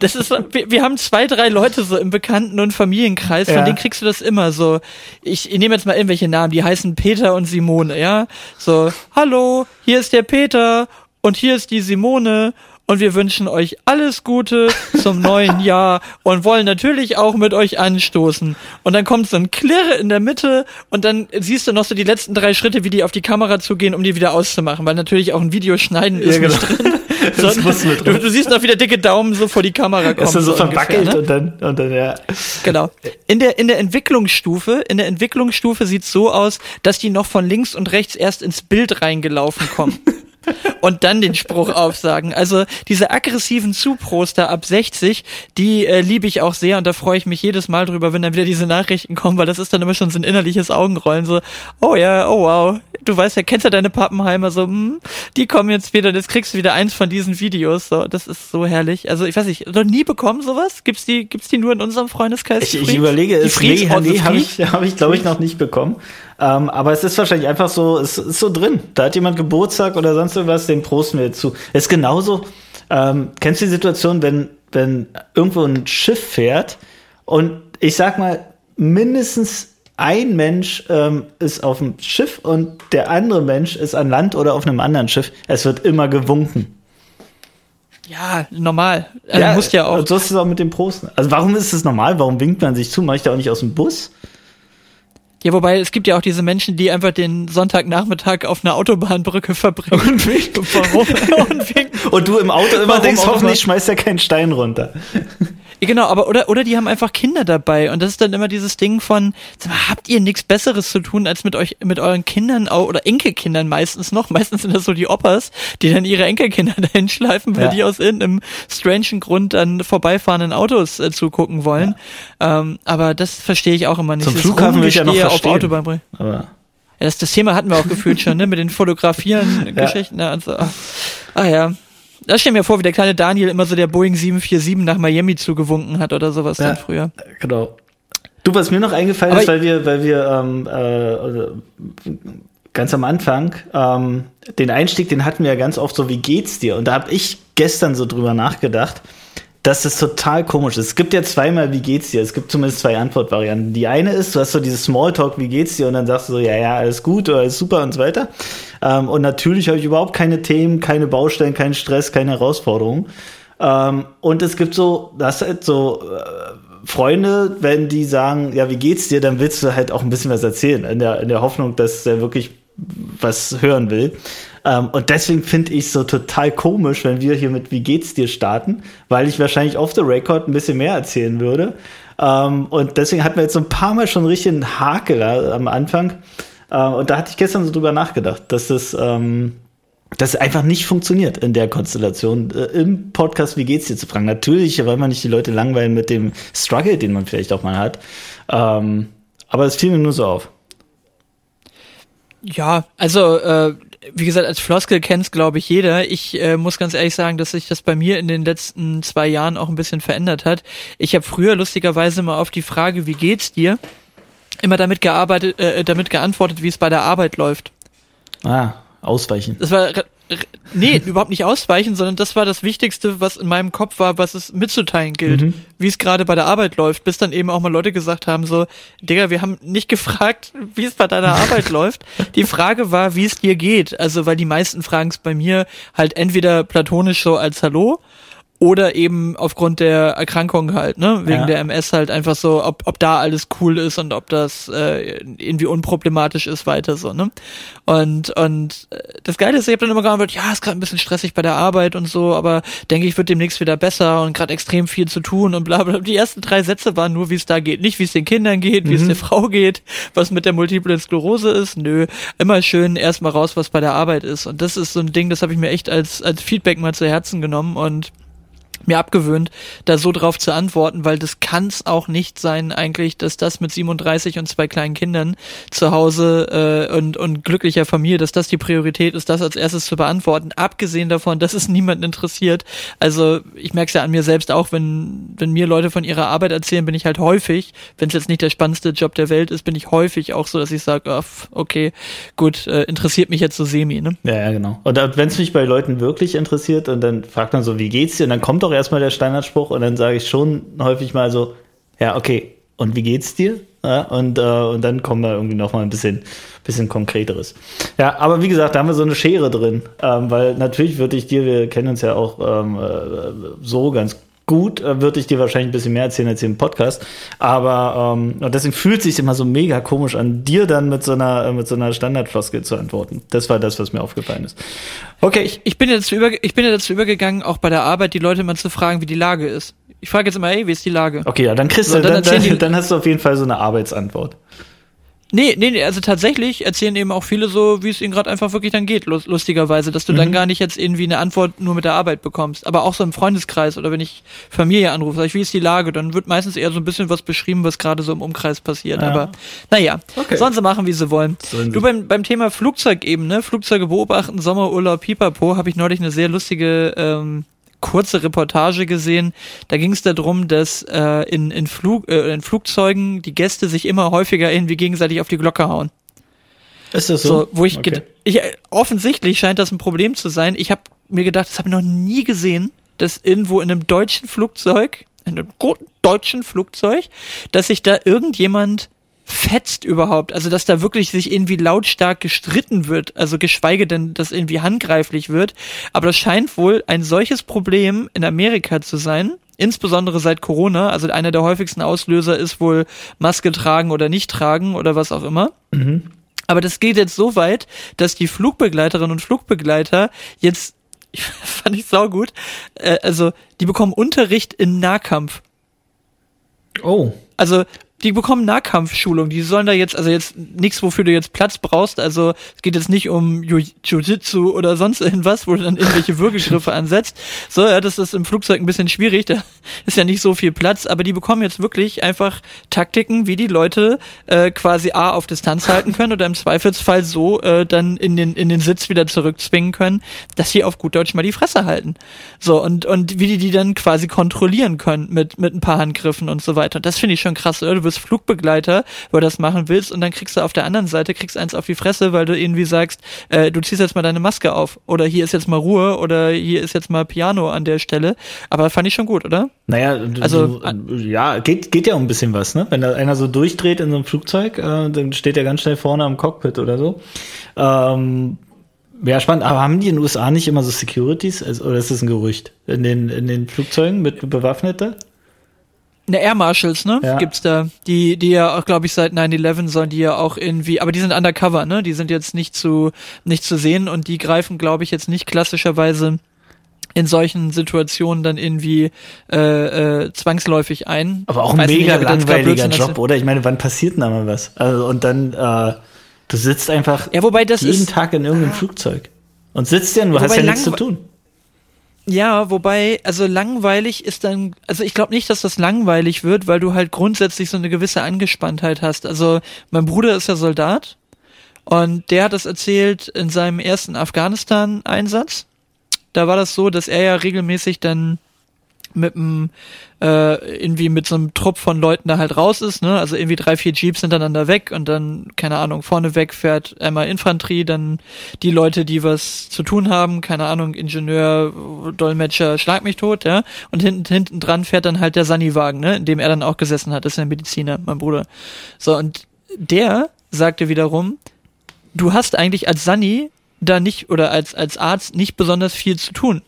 S1: Das ist, wir, wir, haben zwei, drei Leute so im Bekannten- und Familienkreis, von ja. denen kriegst du das immer so. Ich, ich nehme jetzt mal irgendwelche Namen, die heißen Peter und Simone, ja? So, hallo, hier ist der Peter und hier ist die Simone und wir wünschen euch alles Gute zum neuen Jahr und wollen natürlich auch mit euch anstoßen. Und dann kommt so ein Klirre in der Mitte und dann siehst du noch so die letzten drei Schritte, wie die auf die Kamera zugehen, um die wieder auszumachen, weil natürlich auch ein Video schneiden ist ja, genau. nicht drin. das muss mit drin. Du, du, siehst noch wieder dicke Daumen so vor die Kamera kommen. Ist
S2: so, so verwackelt ne? und dann, und dann, ja.
S1: Genau. In der, in der Entwicklungsstufe, in der Entwicklungsstufe sieht's so aus, dass die noch von links und rechts erst ins Bild reingelaufen kommen. und dann den Spruch aufsagen. Also diese aggressiven Zuproster ab 60, die äh, liebe ich auch sehr und da freue ich mich jedes Mal drüber, wenn dann wieder diese Nachrichten kommen, weil das ist dann immer schon so ein innerliches Augenrollen, so, oh ja, oh wow, du weißt ja, kennst ja deine Pappenheimer, so, hm, die kommen jetzt wieder, jetzt kriegst du wieder eins von diesen Videos, so, das ist so herrlich. Also ich weiß nicht, noch nie bekommen sowas? Gibt's die, gibt's die nur in unserem Freundeskreis?
S2: Ich, ich überlege, es, nee, nee habe ich, hab ich glaube ich noch nicht bekommen. Ähm, aber es ist wahrscheinlich einfach so, es ist so drin. Da hat jemand Geburtstag oder sonst irgendwas, den prosten wir jetzt zu. Es ist genauso, ähm, kennst du die Situation, wenn, wenn irgendwo ein Schiff fährt und ich sag mal, mindestens ein Mensch ähm, ist auf dem Schiff und der andere Mensch ist an Land oder auf einem anderen Schiff. Es wird immer gewunken.
S1: Ja, normal.
S2: Also ja, musst ja auch. So ist es auch mit dem Prosten. Also warum ist es normal? Warum winkt man sich zu? Mach ich da auch nicht aus dem Bus?
S1: Ja, wobei es gibt ja auch diese Menschen, die einfach den Sonntagnachmittag auf einer Autobahnbrücke verbringen.
S2: Und winken. Warum? und, winken. und du im Auto immer Warum denkst, hoffentlich schmeißt er keinen Stein runter.
S1: Genau, aber oder oder die haben einfach Kinder dabei und das ist dann immer dieses Ding von habt ihr nichts besseres zu tun als mit euch mit euren Kindern oder Enkelkindern meistens noch, meistens sind das so die Opas, die dann ihre Enkelkinder dahin schleifen, weil ja. die aus irgendeinem strangen Grund dann vorbeifahrenden Autos äh, zugucken wollen. Ja. Ähm, aber das verstehe ich auch immer nicht.
S2: Zum Flughafen will ich ja noch verstehen. Auf Autobahn
S1: aber ja, das, das Thema hatten wir auch gefühlt schon, ne, mit den Fotografieren Geschichten. Ne, also, ah ja, da stell mir vor, wie der kleine Daniel immer so der Boeing 747 nach Miami zugewunken hat oder sowas ja, dann früher.
S2: Genau. Du, was mir noch eingefallen Aber ist, weil wir, weil wir ähm, äh, ganz am Anfang ähm, den Einstieg, den hatten wir ja ganz oft so, wie geht's dir? Und da habe ich gestern so drüber nachgedacht das ist total komisch. Es gibt ja zweimal, wie geht's dir? Es gibt zumindest zwei Antwortvarianten. Die eine ist, du hast so dieses Smalltalk, wie geht's dir? Und dann sagst du so, ja, ja, alles gut oder alles super und so weiter. Ähm, und natürlich habe ich überhaupt keine Themen, keine Baustellen, keinen Stress, keine Herausforderungen. Ähm, und es gibt so, das halt so äh, Freunde, wenn die sagen, ja, wie geht's dir, dann willst du halt auch ein bisschen was erzählen, in der, in der Hoffnung, dass er wirklich was hören will. Ähm, und deswegen finde ich es so total komisch, wenn wir hier mit Wie geht's dir starten, weil ich wahrscheinlich off the record ein bisschen mehr erzählen würde. Ähm, und deswegen hatten wir jetzt so ein paar Mal schon richtig einen Hakel am Anfang. Ähm, und da hatte ich gestern so drüber nachgedacht, dass das, ähm, das einfach nicht funktioniert in der Konstellation, äh, im Podcast Wie geht's dir zu fragen. Natürlich weil man nicht die Leute langweilen mit dem Struggle, den man vielleicht auch mal hat. Ähm, aber es fiel mir nur so auf.
S1: Ja, also äh, wie gesagt, als Floskel kennt's glaube ich jeder. Ich äh, muss ganz ehrlich sagen, dass sich das bei mir in den letzten zwei Jahren auch ein bisschen verändert hat. Ich habe früher lustigerweise mal auf die Frage, wie geht's dir, immer damit gearbeitet, äh, damit geantwortet, wie es bei der Arbeit läuft.
S2: Ah, ausweichen.
S1: Das war nee, überhaupt nicht ausweichen, sondern das war das Wichtigste, was in meinem Kopf war, was es mitzuteilen gilt, mhm. wie es gerade bei der Arbeit läuft, bis dann eben auch mal Leute gesagt haben, so, Digga, wir haben nicht gefragt, wie es bei deiner Arbeit läuft. Die Frage war, wie es dir geht. Also, weil die meisten fragen es bei mir halt entweder platonisch so als Hallo oder eben aufgrund der Erkrankung halt, ne, wegen ja. der MS halt einfach so, ob, ob da alles cool ist und ob das äh, irgendwie unproblematisch ist weiter so, ne? Und und äh, das Geile ist, ich habe dann immer geantwortet, ja, ist gerade ein bisschen stressig bei der Arbeit und so, aber denke ich, wird demnächst wieder besser und gerade extrem viel zu tun und bla bla. Die ersten drei Sätze waren nur, wie es da geht, nicht wie es den Kindern geht, mhm. wie es der Frau geht, was mit der Multiple Sklerose ist, nö, immer schön erstmal raus, was bei der Arbeit ist und das ist so ein Ding, das habe ich mir echt als als Feedback mal zu Herzen genommen und mir abgewöhnt, da so drauf zu antworten, weil das kann es auch nicht sein eigentlich, dass das mit 37 und zwei kleinen Kindern zu Hause äh, und, und glücklicher Familie, dass das die Priorität ist, das als erstes zu beantworten, abgesehen davon, dass es niemanden interessiert. Also ich merke es ja an mir selbst auch, wenn, wenn mir Leute von ihrer Arbeit erzählen, bin ich halt häufig, wenn es jetzt nicht der spannendste Job der Welt ist, bin ich häufig auch so, dass ich sage, oh, okay, gut, äh, interessiert mich jetzt so semi. Ne?
S2: Ja, ja, genau. Und wenn es mich bei Leuten wirklich interessiert und dann fragt man so, wie geht's dir? Und dann kommt auch doch erstmal der Standardspruch und dann sage ich schon häufig mal so, ja, okay, und wie geht's dir? Ja, und, äh, und dann kommen wir irgendwie noch mal ein bisschen, bisschen konkreteres. Ja, aber wie gesagt, da haben wir so eine Schere drin, ähm, weil natürlich würde ich dir, wir kennen uns ja auch ähm, äh, so ganz gut, äh, würde ich dir wahrscheinlich ein bisschen mehr erzählen als hier im Podcast. Aber ähm, und deswegen fühlt es sich immer so mega komisch an, dir dann mit so einer äh, mit so einer Standardfloskel zu antworten. Das war das, was mir aufgefallen ist.
S1: Okay, ich, ich bin jetzt über, ich bin ja dazu übergegangen, auch bei der Arbeit die Leute mal zu fragen, wie die Lage ist. Ich frage jetzt immer, hey, wie ist die Lage?
S2: Okay, ja, dann kriegst du, dann, dann, dann, dann hast du auf jeden Fall so eine Arbeitsantwort.
S1: Nee, nee, nee, also tatsächlich erzählen eben auch viele so, wie es ihnen gerade einfach wirklich dann geht, lustigerweise, dass du mhm. dann gar nicht jetzt irgendwie eine Antwort nur mit der Arbeit bekommst. Aber auch so im Freundeskreis oder wenn ich Familie anrufe, sag ich, wie ist die Lage, dann wird meistens eher so ein bisschen was beschrieben, was gerade so im Umkreis passiert. Ja. Aber naja, okay. sollen sie machen, wie sie wollen. Sollen du beim, beim Thema Flugzeug eben, ne? Flugzeuge beobachten, Sommerurlaub, Pipapo, habe ich neulich eine sehr lustige ähm, kurze Reportage gesehen. Da ging es darum, dass äh, in, in, Flug, äh, in Flugzeugen die Gäste sich immer häufiger irgendwie gegenseitig auf die Glocke hauen.
S2: Ist das so? so
S1: wo ich, okay. ich offensichtlich scheint das ein Problem zu sein. Ich habe mir gedacht, das habe ich noch nie gesehen, dass irgendwo in einem deutschen Flugzeug, in einem guten deutschen Flugzeug, dass sich da irgendjemand fetzt überhaupt. Also, dass da wirklich sich irgendwie lautstark gestritten wird. Also, geschweige denn, dass irgendwie handgreiflich wird. Aber das scheint wohl ein solches Problem in Amerika zu sein. Insbesondere seit Corona. Also, einer der häufigsten Auslöser ist wohl Maske tragen oder nicht tragen oder was auch immer. Mhm. Aber das geht jetzt so weit, dass die Flugbegleiterinnen und Flugbegleiter jetzt, fand ich saugut, äh, also, die bekommen Unterricht in Nahkampf.
S2: Oh.
S1: Also die bekommen Nahkampfschulung. Die sollen da jetzt, also jetzt nichts, wofür du jetzt Platz brauchst. Also es geht jetzt nicht um Jiu-Jitsu oder sonst irgendwas, wo du dann irgendwelche Würgegriffe ansetzt. So, ja, das ist im Flugzeug ein bisschen schwierig. Da ist ja nicht so viel Platz. Aber die bekommen jetzt wirklich einfach Taktiken, wie die Leute äh, quasi A auf Distanz halten können oder im Zweifelsfall so äh, dann in den, in den Sitz wieder zurückzwingen können, dass sie auf gut Deutsch mal die Fresse halten. So, und, und wie die die dann quasi kontrollieren können mit, mit ein paar Handgriffen und so weiter. Und das finde ich schon krass, oder? Du bist Flugbegleiter, wo du das machen willst und dann kriegst du auf der anderen Seite, kriegst eins auf die Fresse, weil du irgendwie sagst, äh, du ziehst jetzt mal deine Maske auf oder hier ist jetzt mal Ruhe oder hier ist jetzt mal Piano an der Stelle. Aber fand ich schon gut, oder?
S2: Naja, also du, ja, geht, geht ja um ein bisschen was, ne? Wenn da einer so durchdreht in so einem Flugzeug, äh, dann steht er ganz schnell vorne am Cockpit oder so. Ähm, ja, spannend. Aber haben die in den USA nicht immer so Securities? Also, oder ist das ein Gerücht? In den, in den Flugzeugen mit Bewaffnete?
S1: Ne, Air Marshals, ne? Ja. Gibt's da. Die, die ja auch, glaube ich, seit 9-11 sollen die ja auch irgendwie, aber die sind undercover, ne? Die sind jetzt nicht zu, nicht zu sehen und die greifen, glaube ich, jetzt nicht klassischerweise in solchen Situationen dann irgendwie äh, äh, zwangsläufig ein.
S2: Aber auch ein mega nicht, langweiliger Job, oder? Ich meine, wann passiert denn da mal was? Also, und dann, äh, du sitzt einfach
S1: ja, wobei das
S2: jeden
S1: ist,
S2: Tag in irgendeinem ah, Flugzeug und sitzt ja, ja, hast ja nichts zu tun.
S1: Ja, wobei, also langweilig ist dann, also ich glaube nicht, dass das langweilig wird, weil du halt grundsätzlich so eine gewisse Angespanntheit hast. Also mein Bruder ist ja Soldat und der hat das erzählt in seinem ersten Afghanistan-Einsatz. Da war das so, dass er ja regelmäßig dann mit einem äh, irgendwie mit so einem Trupp von Leuten da halt raus ist, ne? Also irgendwie drei, vier Jeeps hintereinander weg und dann, keine Ahnung, vorne weg fährt einmal Infanterie, dann die Leute, die was zu tun haben, keine Ahnung, Ingenieur, Dolmetscher, schlag mich tot, ja. Und hinten, hinten dran fährt dann halt der Sani-Wagen, ne? In dem er dann auch gesessen hat, das ist ein Mediziner, mein Bruder. So, und der sagte wiederum, du hast eigentlich als Sani da nicht oder als, als Arzt nicht besonders viel zu tun.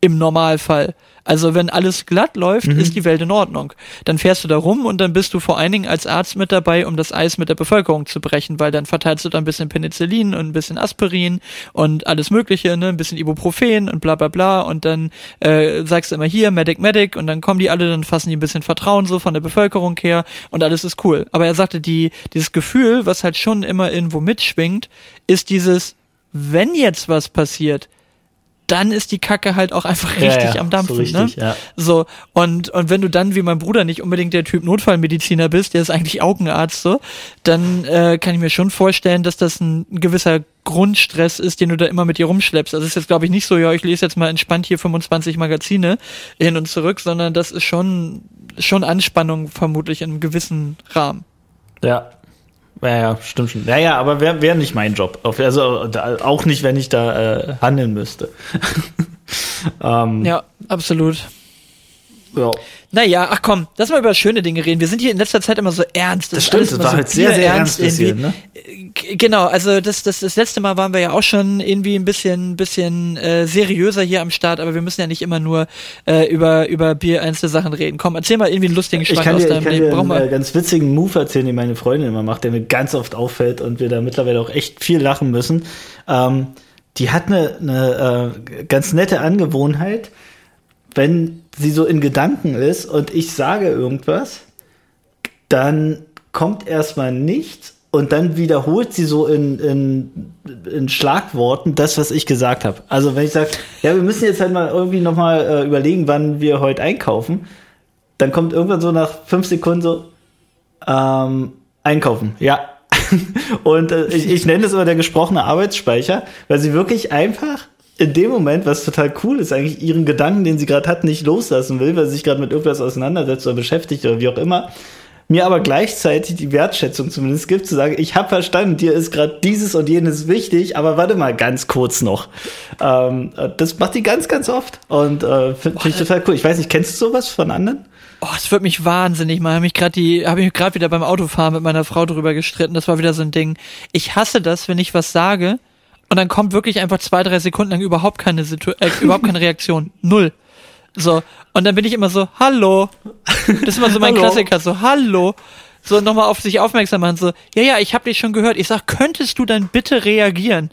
S1: Im Normalfall. Also wenn alles glatt läuft, mhm. ist die Welt in Ordnung. Dann fährst du da rum und dann bist du vor allen Dingen als Arzt mit dabei, um das Eis mit der Bevölkerung zu brechen, weil dann verteilst du da ein bisschen Penicillin und ein bisschen Aspirin und alles Mögliche, ne, ein bisschen Ibuprofen und bla bla bla und dann äh, sagst du immer hier Medic Medic und dann kommen die alle, dann fassen die ein bisschen Vertrauen so von der Bevölkerung her und alles ist cool. Aber er sagte, die dieses Gefühl, was halt schon immer irgendwo mitschwingt, ist dieses wenn jetzt was passiert, dann ist die Kacke halt auch einfach richtig ja, ja, am Dampfen. So, richtig, ne? ja. so und und wenn du dann wie mein Bruder nicht unbedingt der Typ Notfallmediziner bist, der ist eigentlich Augenarzt so, dann äh, kann ich mir schon vorstellen, dass das ein, ein gewisser Grundstress ist, den du da immer mit dir rumschleppst. Also es ist jetzt glaube ich nicht so, ja, ich lese jetzt mal entspannt hier 25 Magazine hin und zurück, sondern das ist schon schon Anspannung vermutlich in einem gewissen Rahmen.
S2: Ja, ja, ja, stimmt schon. Ja, ja, aber wäre wär nicht mein Job. Also auch nicht, wenn ich da äh, handeln müsste.
S1: ähm, ja, absolut. Ja. Naja, ach komm, lass mal über schöne Dinge reden. Wir sind hier in letzter Zeit immer so ernst.
S2: Das, das stimmt, das war so halt sehr, sehr ernst, ernst bisschen, ne?
S1: Genau, also das, das, das letzte Mal waren wir ja auch schon irgendwie ein bisschen, bisschen äh, seriöser hier am Start, aber wir müssen ja nicht immer nur äh, über, über Bier einzelne Sachen reden. Komm, erzähl mal irgendwie einen lustigen
S2: Schwank aus dir, deinem ich kann Leben. Dir einen, einen äh, ganz witzigen Move erzählen, den meine Freundin immer macht, der mir ganz oft auffällt und wir da mittlerweile auch echt viel lachen müssen. Ähm, die hat eine, eine äh, ganz nette Angewohnheit, wenn sie so in Gedanken ist und ich sage irgendwas, dann kommt erstmal nichts und dann wiederholt sie so in, in, in Schlagworten das, was ich gesagt habe. Also wenn ich sage, ja, wir müssen jetzt halt mal irgendwie nochmal äh, überlegen, wann wir heute einkaufen, dann kommt irgendwann so nach fünf Sekunden so, ähm, einkaufen, ja. und äh, ich, ich nenne das immer der gesprochene Arbeitsspeicher, weil sie wirklich einfach in dem Moment, was total cool ist, eigentlich ihren Gedanken, den sie gerade hat, nicht loslassen will, weil sie sich gerade mit irgendwas auseinandersetzt oder beschäftigt oder wie auch immer, mir aber gleichzeitig die Wertschätzung zumindest gibt, zu sagen, ich habe verstanden, dir ist gerade dieses und jenes wichtig, aber warte mal ganz kurz noch. Ähm, das macht die ganz, ganz oft und äh, finde find ich total cool. Ich weiß nicht, kennst du sowas von anderen?
S1: Oh, es wird mich wahnsinnig mal. Habe mich gerade die, habe ich gerade wieder beim Autofahren mit meiner Frau drüber gestritten. Das war wieder so ein Ding. Ich hasse das, wenn ich was sage und dann kommt wirklich einfach zwei, drei Sekunden lang überhaupt keine Situ äh, überhaupt keine Reaktion. Null. So. Und dann bin ich immer so, hallo. Das ist immer so mein Klassiker, so, hallo. So nochmal auf sich aufmerksam machen, so, ja, ja, ich habe dich schon gehört. Ich sag, könntest du dann bitte reagieren?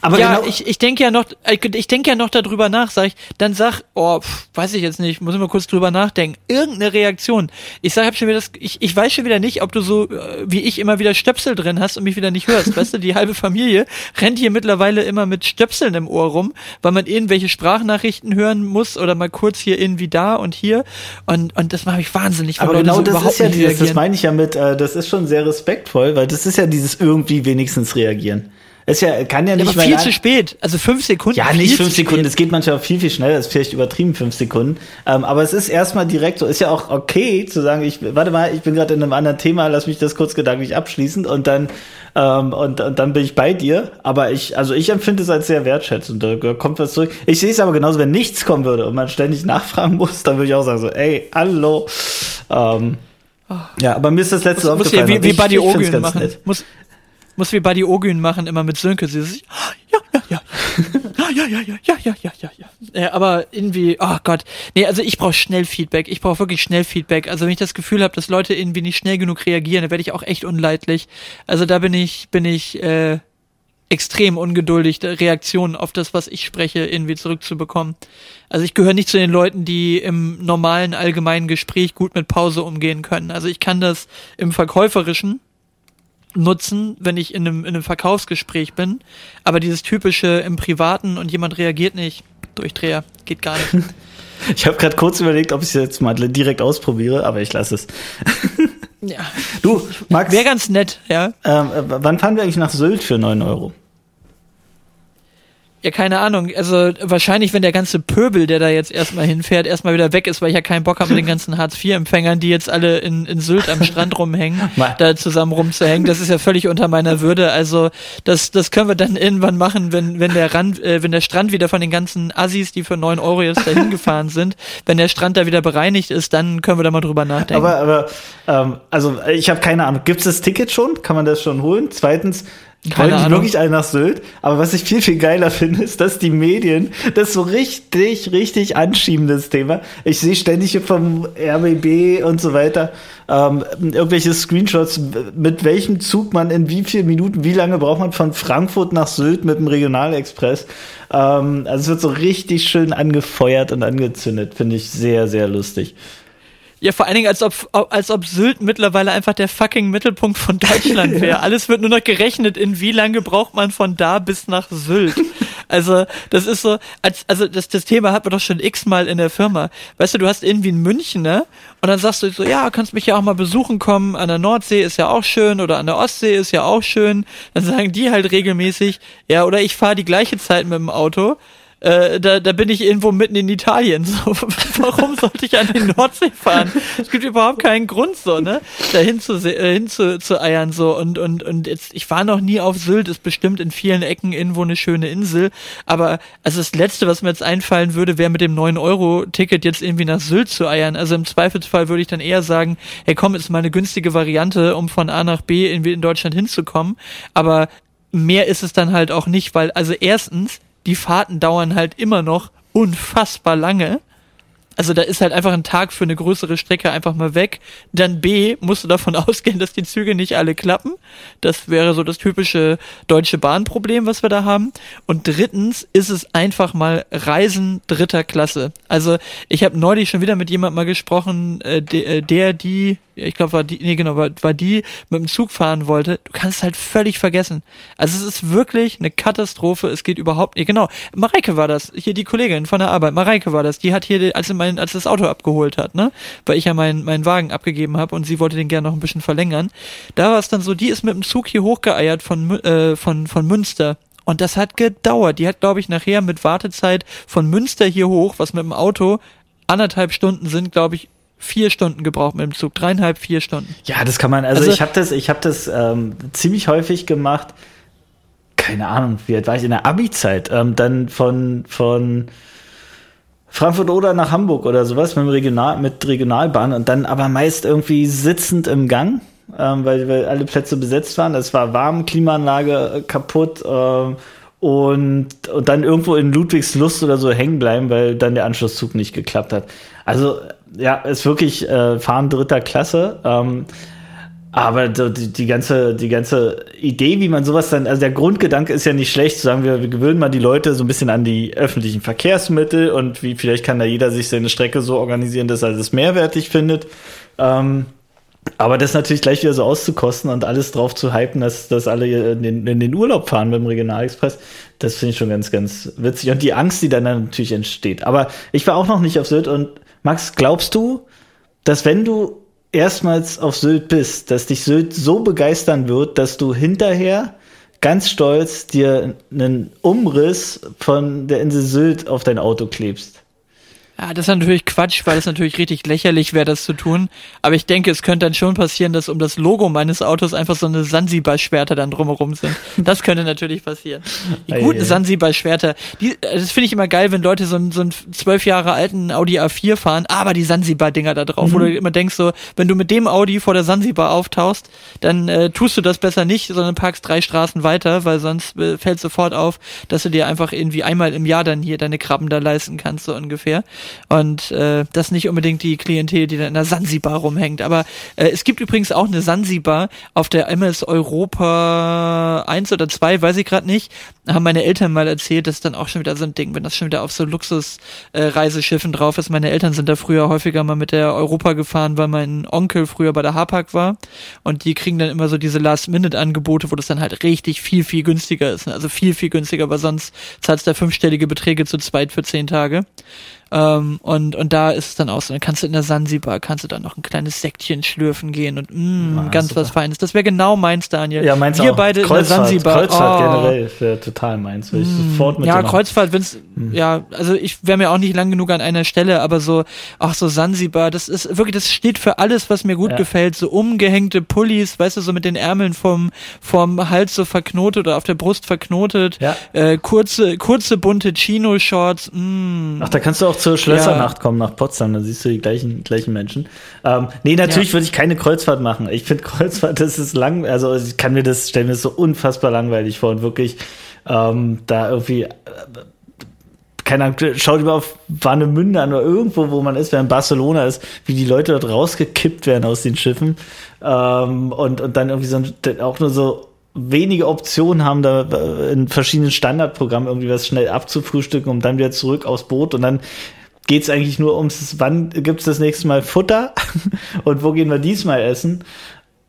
S1: Aber ja, genau ich, ich denke ja noch, ich denke ja noch darüber nach, sag ich, dann sag, oh, pf, weiß ich jetzt nicht, muss ich mal kurz drüber nachdenken. Irgendeine Reaktion. Ich sag, hab schon wieder das, ich, ich weiß schon wieder nicht, ob du so äh, wie ich immer wieder Stöpsel drin hast und mich wieder nicht hörst. weißt du, die halbe Familie rennt hier mittlerweile immer mit Stöpseln im Ohr rum, weil man irgendwelche Sprachnachrichten hören muss oder mal kurz hier irgendwie da und hier. Und, und das macht mich wahnsinnig.
S2: Aber genau so das ist ja dieses, das meine ich ja mit, äh, das ist schon sehr respektvoll, weil das ist ja dieses irgendwie wenigstens reagieren. Es ja, kann ja nicht
S1: ja, aber viel zu spät. Also fünf Sekunden.
S2: Ja, nicht fünf Sekunden. Es geht manchmal viel, viel schneller. Das ist vielleicht übertrieben, fünf Sekunden. Ähm, aber es ist erstmal direkt so. Ist ja auch okay zu sagen, ich, warte mal, ich bin gerade in einem anderen Thema, lass mich das kurz gedanklich abschließen und dann, ähm, und, und dann bin ich bei dir. Aber ich, also ich empfinde es als sehr wertschätzend. Da kommt was zurück. Ich sehe es aber genauso, wenn nichts kommen würde und man ständig nachfragen muss, dann würde ich auch sagen so, ey, hallo. Ähm, ja, aber mir ist das letzte
S1: muss, aufgefallen. Muss hier wie, wie Buddy Ogün machen. Muss, muss wie Buddy Ogün machen, immer mit Sönke. Sie sich, ja, ja, ja. ja, ja, ja, ja, ja, ja, ja, ja. Äh, aber irgendwie, oh Gott. Nee, also ich brauche schnell Feedback. Ich brauche wirklich schnell Feedback. Also wenn ich das Gefühl habe, dass Leute irgendwie nicht schnell genug reagieren, dann werde ich auch echt unleidlich. Also da bin ich, bin ich, äh, extrem ungeduldig, Reaktionen auf das, was ich spreche, irgendwie zurückzubekommen. Also ich gehöre nicht zu den Leuten, die im normalen allgemeinen Gespräch gut mit Pause umgehen können. Also ich kann das im Verkäuferischen, nutzen, wenn ich in einem, in einem Verkaufsgespräch bin. Aber dieses typische im Privaten und jemand reagiert nicht, Durchdreher, geht gar nicht.
S2: Ich habe gerade kurz überlegt, ob ich es jetzt mal direkt ausprobiere, aber ich lasse es.
S1: ja. Du, Max. Wäre ganz nett, ja.
S2: Ähm, wann fahren wir eigentlich nach Sylt für 9 Euro?
S1: Ja, keine Ahnung. Also wahrscheinlich, wenn der ganze Pöbel, der da jetzt erstmal hinfährt, erstmal wieder weg ist, weil ich ja keinen Bock habe mit den ganzen Hartz-IV-Empfängern, die jetzt alle in, in Sylt am Strand rumhängen, da zusammen rumzuhängen. Das ist ja völlig unter meiner Würde. Also das, das können wir dann irgendwann machen, wenn, wenn der Rand, äh, wenn der Strand wieder von den ganzen Assis, die für neun Euro jetzt dahin gefahren sind, wenn der Strand da wieder bereinigt ist, dann können wir da mal drüber nachdenken.
S2: Aber, aber ähm, also ich habe keine Ahnung. Gibt es das Ticket schon? Kann man das schon holen? Zweitens, keine wollte ich wirklich alle nach Sylt. Aber was ich viel, viel geiler finde, ist, dass die Medien das so richtig, richtig anschieben, das Thema. Ich sehe ständig vom RBB und so weiter ähm, irgendwelche Screenshots, mit welchem Zug man in wie vielen Minuten, wie lange braucht man von Frankfurt nach Sylt mit dem Regionalexpress. Ähm, also es wird so richtig schön angefeuert und angezündet. Finde ich sehr, sehr lustig.
S1: Ja, vor allen Dingen, als ob, als ob Sylt mittlerweile einfach der fucking Mittelpunkt von Deutschland wäre. Alles wird nur noch gerechnet, in wie lange braucht man von da bis nach Sylt. Also, das ist so, als, also das, das Thema hat man doch schon x-mal in der Firma. Weißt du, du hast irgendwie in München, ne? Und dann sagst du so, ja, kannst mich ja auch mal besuchen kommen, an der Nordsee ist ja auch schön oder an der Ostsee ist ja auch schön. Dann sagen die halt regelmäßig, ja, oder ich fahre die gleiche Zeit mit dem Auto äh, da, da bin ich irgendwo mitten in Italien. So, warum sollte ich an die Nordsee fahren? Es gibt überhaupt keinen Grund so, ne? Dahin zu, äh, hin zu, zu eiern so und und und jetzt ich war noch nie auf Sylt, ist bestimmt in vielen Ecken irgendwo eine schöne Insel, aber also das letzte, was mir jetzt einfallen würde, wäre mit dem 9 Euro Ticket jetzt irgendwie nach Sylt zu eiern. Also im Zweifelsfall würde ich dann eher sagen, hey komm, ist mal eine günstige Variante, um von A nach B irgendwie in Deutschland hinzukommen, aber mehr ist es dann halt auch nicht, weil also erstens die Fahrten dauern halt immer noch unfassbar lange. Also da ist halt einfach ein Tag für eine größere Strecke einfach mal weg. Dann B, musst du davon ausgehen, dass die Züge nicht alle klappen. Das wäre so das typische deutsche Bahnproblem, was wir da haben. Und drittens ist es einfach mal Reisen dritter Klasse. Also ich habe neulich schon wieder mit jemandem mal gesprochen, äh, der, der die ich glaube, war die, nee, genau, war, war die mit dem Zug fahren wollte, du kannst es halt völlig vergessen. Also es ist wirklich eine Katastrophe, es geht überhaupt nicht, genau. Mareike war das, hier die Kollegin von der Arbeit, Mareike war das, die hat hier, als, mein, als das Auto abgeholt hat, ne, weil ich ja meinen meinen Wagen abgegeben habe und sie wollte den gerne noch ein bisschen verlängern. Da war es dann so, die ist mit dem Zug hier hochgeeiert von, äh, von, von Münster. Und das hat gedauert. Die hat, glaube ich, nachher mit Wartezeit von Münster hier hoch, was mit dem Auto anderthalb Stunden sind, glaube ich, vier Stunden gebraucht mit dem Zug, dreieinhalb, vier Stunden.
S2: Ja, das kann man, also, also ich habe das, ich habe das ähm, ziemlich häufig gemacht. Keine Ahnung, wie alt war ich in der Abi-Zeit? Ähm, dann von von Frankfurt oder nach Hamburg oder sowas mit Regional mit Regionalbahn und dann aber meist irgendwie sitzend im Gang, ähm, weil, weil alle Plätze besetzt waren. Es war warm, Klimaanlage äh, kaputt. Äh, und, und dann irgendwo in Ludwigslust oder so hängen bleiben, weil dann der Anschlusszug nicht geklappt hat. Also ja, ist wirklich äh, Fahren dritter Klasse. Ähm, aber die, die, ganze, die ganze Idee, wie man sowas dann, also der Grundgedanke ist ja nicht schlecht, zu sagen, wir, wir gewöhnen mal die Leute so ein bisschen an die öffentlichen Verkehrsmittel und wie vielleicht kann da jeder sich seine Strecke so organisieren, dass er das mehrwertig findet. Ähm, aber das natürlich gleich wieder so auszukosten und alles drauf zu hypen, dass, dass alle in den, in den Urlaub fahren beim Regionalexpress, das finde ich schon ganz, ganz witzig. Und die Angst, die dann, natürlich entsteht. Aber ich war auch noch nicht auf Sylt und Max, glaubst du, dass wenn du erstmals auf Sylt bist, dass dich Sylt so begeistern wird, dass du hinterher ganz stolz dir einen Umriss von der Insel Sylt auf dein Auto klebst?
S1: Ja, das ist natürlich Quatsch, weil es natürlich richtig lächerlich wäre, das zu tun. Aber ich denke, es könnte dann schon passieren, dass um das Logo meines Autos einfach so eine Sansibar-Schwerter dann drumherum sind. Das könnte natürlich passieren. Die guten Sansibar-Schwerter, die, das finde ich immer geil, wenn Leute so einen, so einen zwölf Jahre alten Audi A4 fahren, aber die Sansibar-Dinger da drauf, mhm. wo du immer denkst so, wenn du mit dem Audi vor der Sansibar auftauchst, dann äh, tust du das besser nicht, sondern parkst drei Straßen weiter, weil sonst äh, fällt sofort auf, dass du dir einfach irgendwie einmal im Jahr dann hier deine Krabben da leisten kannst, so ungefähr. Und äh, das nicht unbedingt die Klientel, die da in der Sansibar rumhängt. Aber äh, es gibt übrigens auch eine Sansibar auf der MS Europa 1 oder 2, weiß ich gerade nicht. Haben meine Eltern mal erzählt, das ist dann auch schon wieder so ein Ding, wenn das schon wieder auf so Luxus-Reiseschiffen äh, drauf ist. Meine Eltern sind da früher häufiger mal mit der Europa gefahren, weil mein Onkel früher bei der Hapag war. Und die kriegen dann immer so diese Last-Minute-Angebote, wo das dann halt richtig viel, viel günstiger ist. Also viel, viel günstiger, weil sonst zahlst du da fünfstellige Beträge zu zweit für zehn Tage. Ähm, und, und da ist es dann auch so, dann kannst du in der Sansibar, kannst du dann noch ein kleines Säckchen schlürfen gehen und mh, ah, ganz super. was Feines. Das wäre genau meins, Daniel.
S2: Ja, meins
S1: Wir
S2: auch.
S1: beide
S2: Kreuzfahrt,
S1: in der Sansibar.
S2: Kreuzfahrt oh. generell wäre total meins. Will ich mm, sofort mit
S1: ja, Kreuzfahrt, wenn's, mm. ja, also ich wäre mir auch nicht lang genug an einer Stelle, aber so, ach so Sansibar, das ist wirklich, das steht für alles, was mir gut ja. gefällt. So umgehängte Pullis, weißt du, so mit den Ärmeln vom, vom Hals so verknotet oder auf der Brust verknotet. Ja. Äh, kurze, kurze bunte Chino-Shorts. Mm.
S2: Ach, da kannst du auch zur Schlössernacht kommen nach Potsdam, dann siehst du die gleichen, gleichen Menschen. Ähm, nee, natürlich ja. würde ich keine Kreuzfahrt machen. Ich finde Kreuzfahrt, das ist lang, also ich kann mir das, stelle mir das so unfassbar langweilig vor und wirklich ähm, da irgendwie, äh, keine Ahnung, schaut über auf Warnemünde an oder irgendwo, wo man ist, wer in Barcelona ist, wie die Leute dort rausgekippt werden aus den Schiffen ähm, und, und dann irgendwie so auch nur so wenige Optionen haben, da äh, in verschiedenen Standardprogrammen irgendwie was schnell abzufrühstücken, um dann wieder zurück aufs Boot und dann geht es eigentlich nur ums, wann gibt es das nächste Mal Futter und wo gehen wir diesmal essen.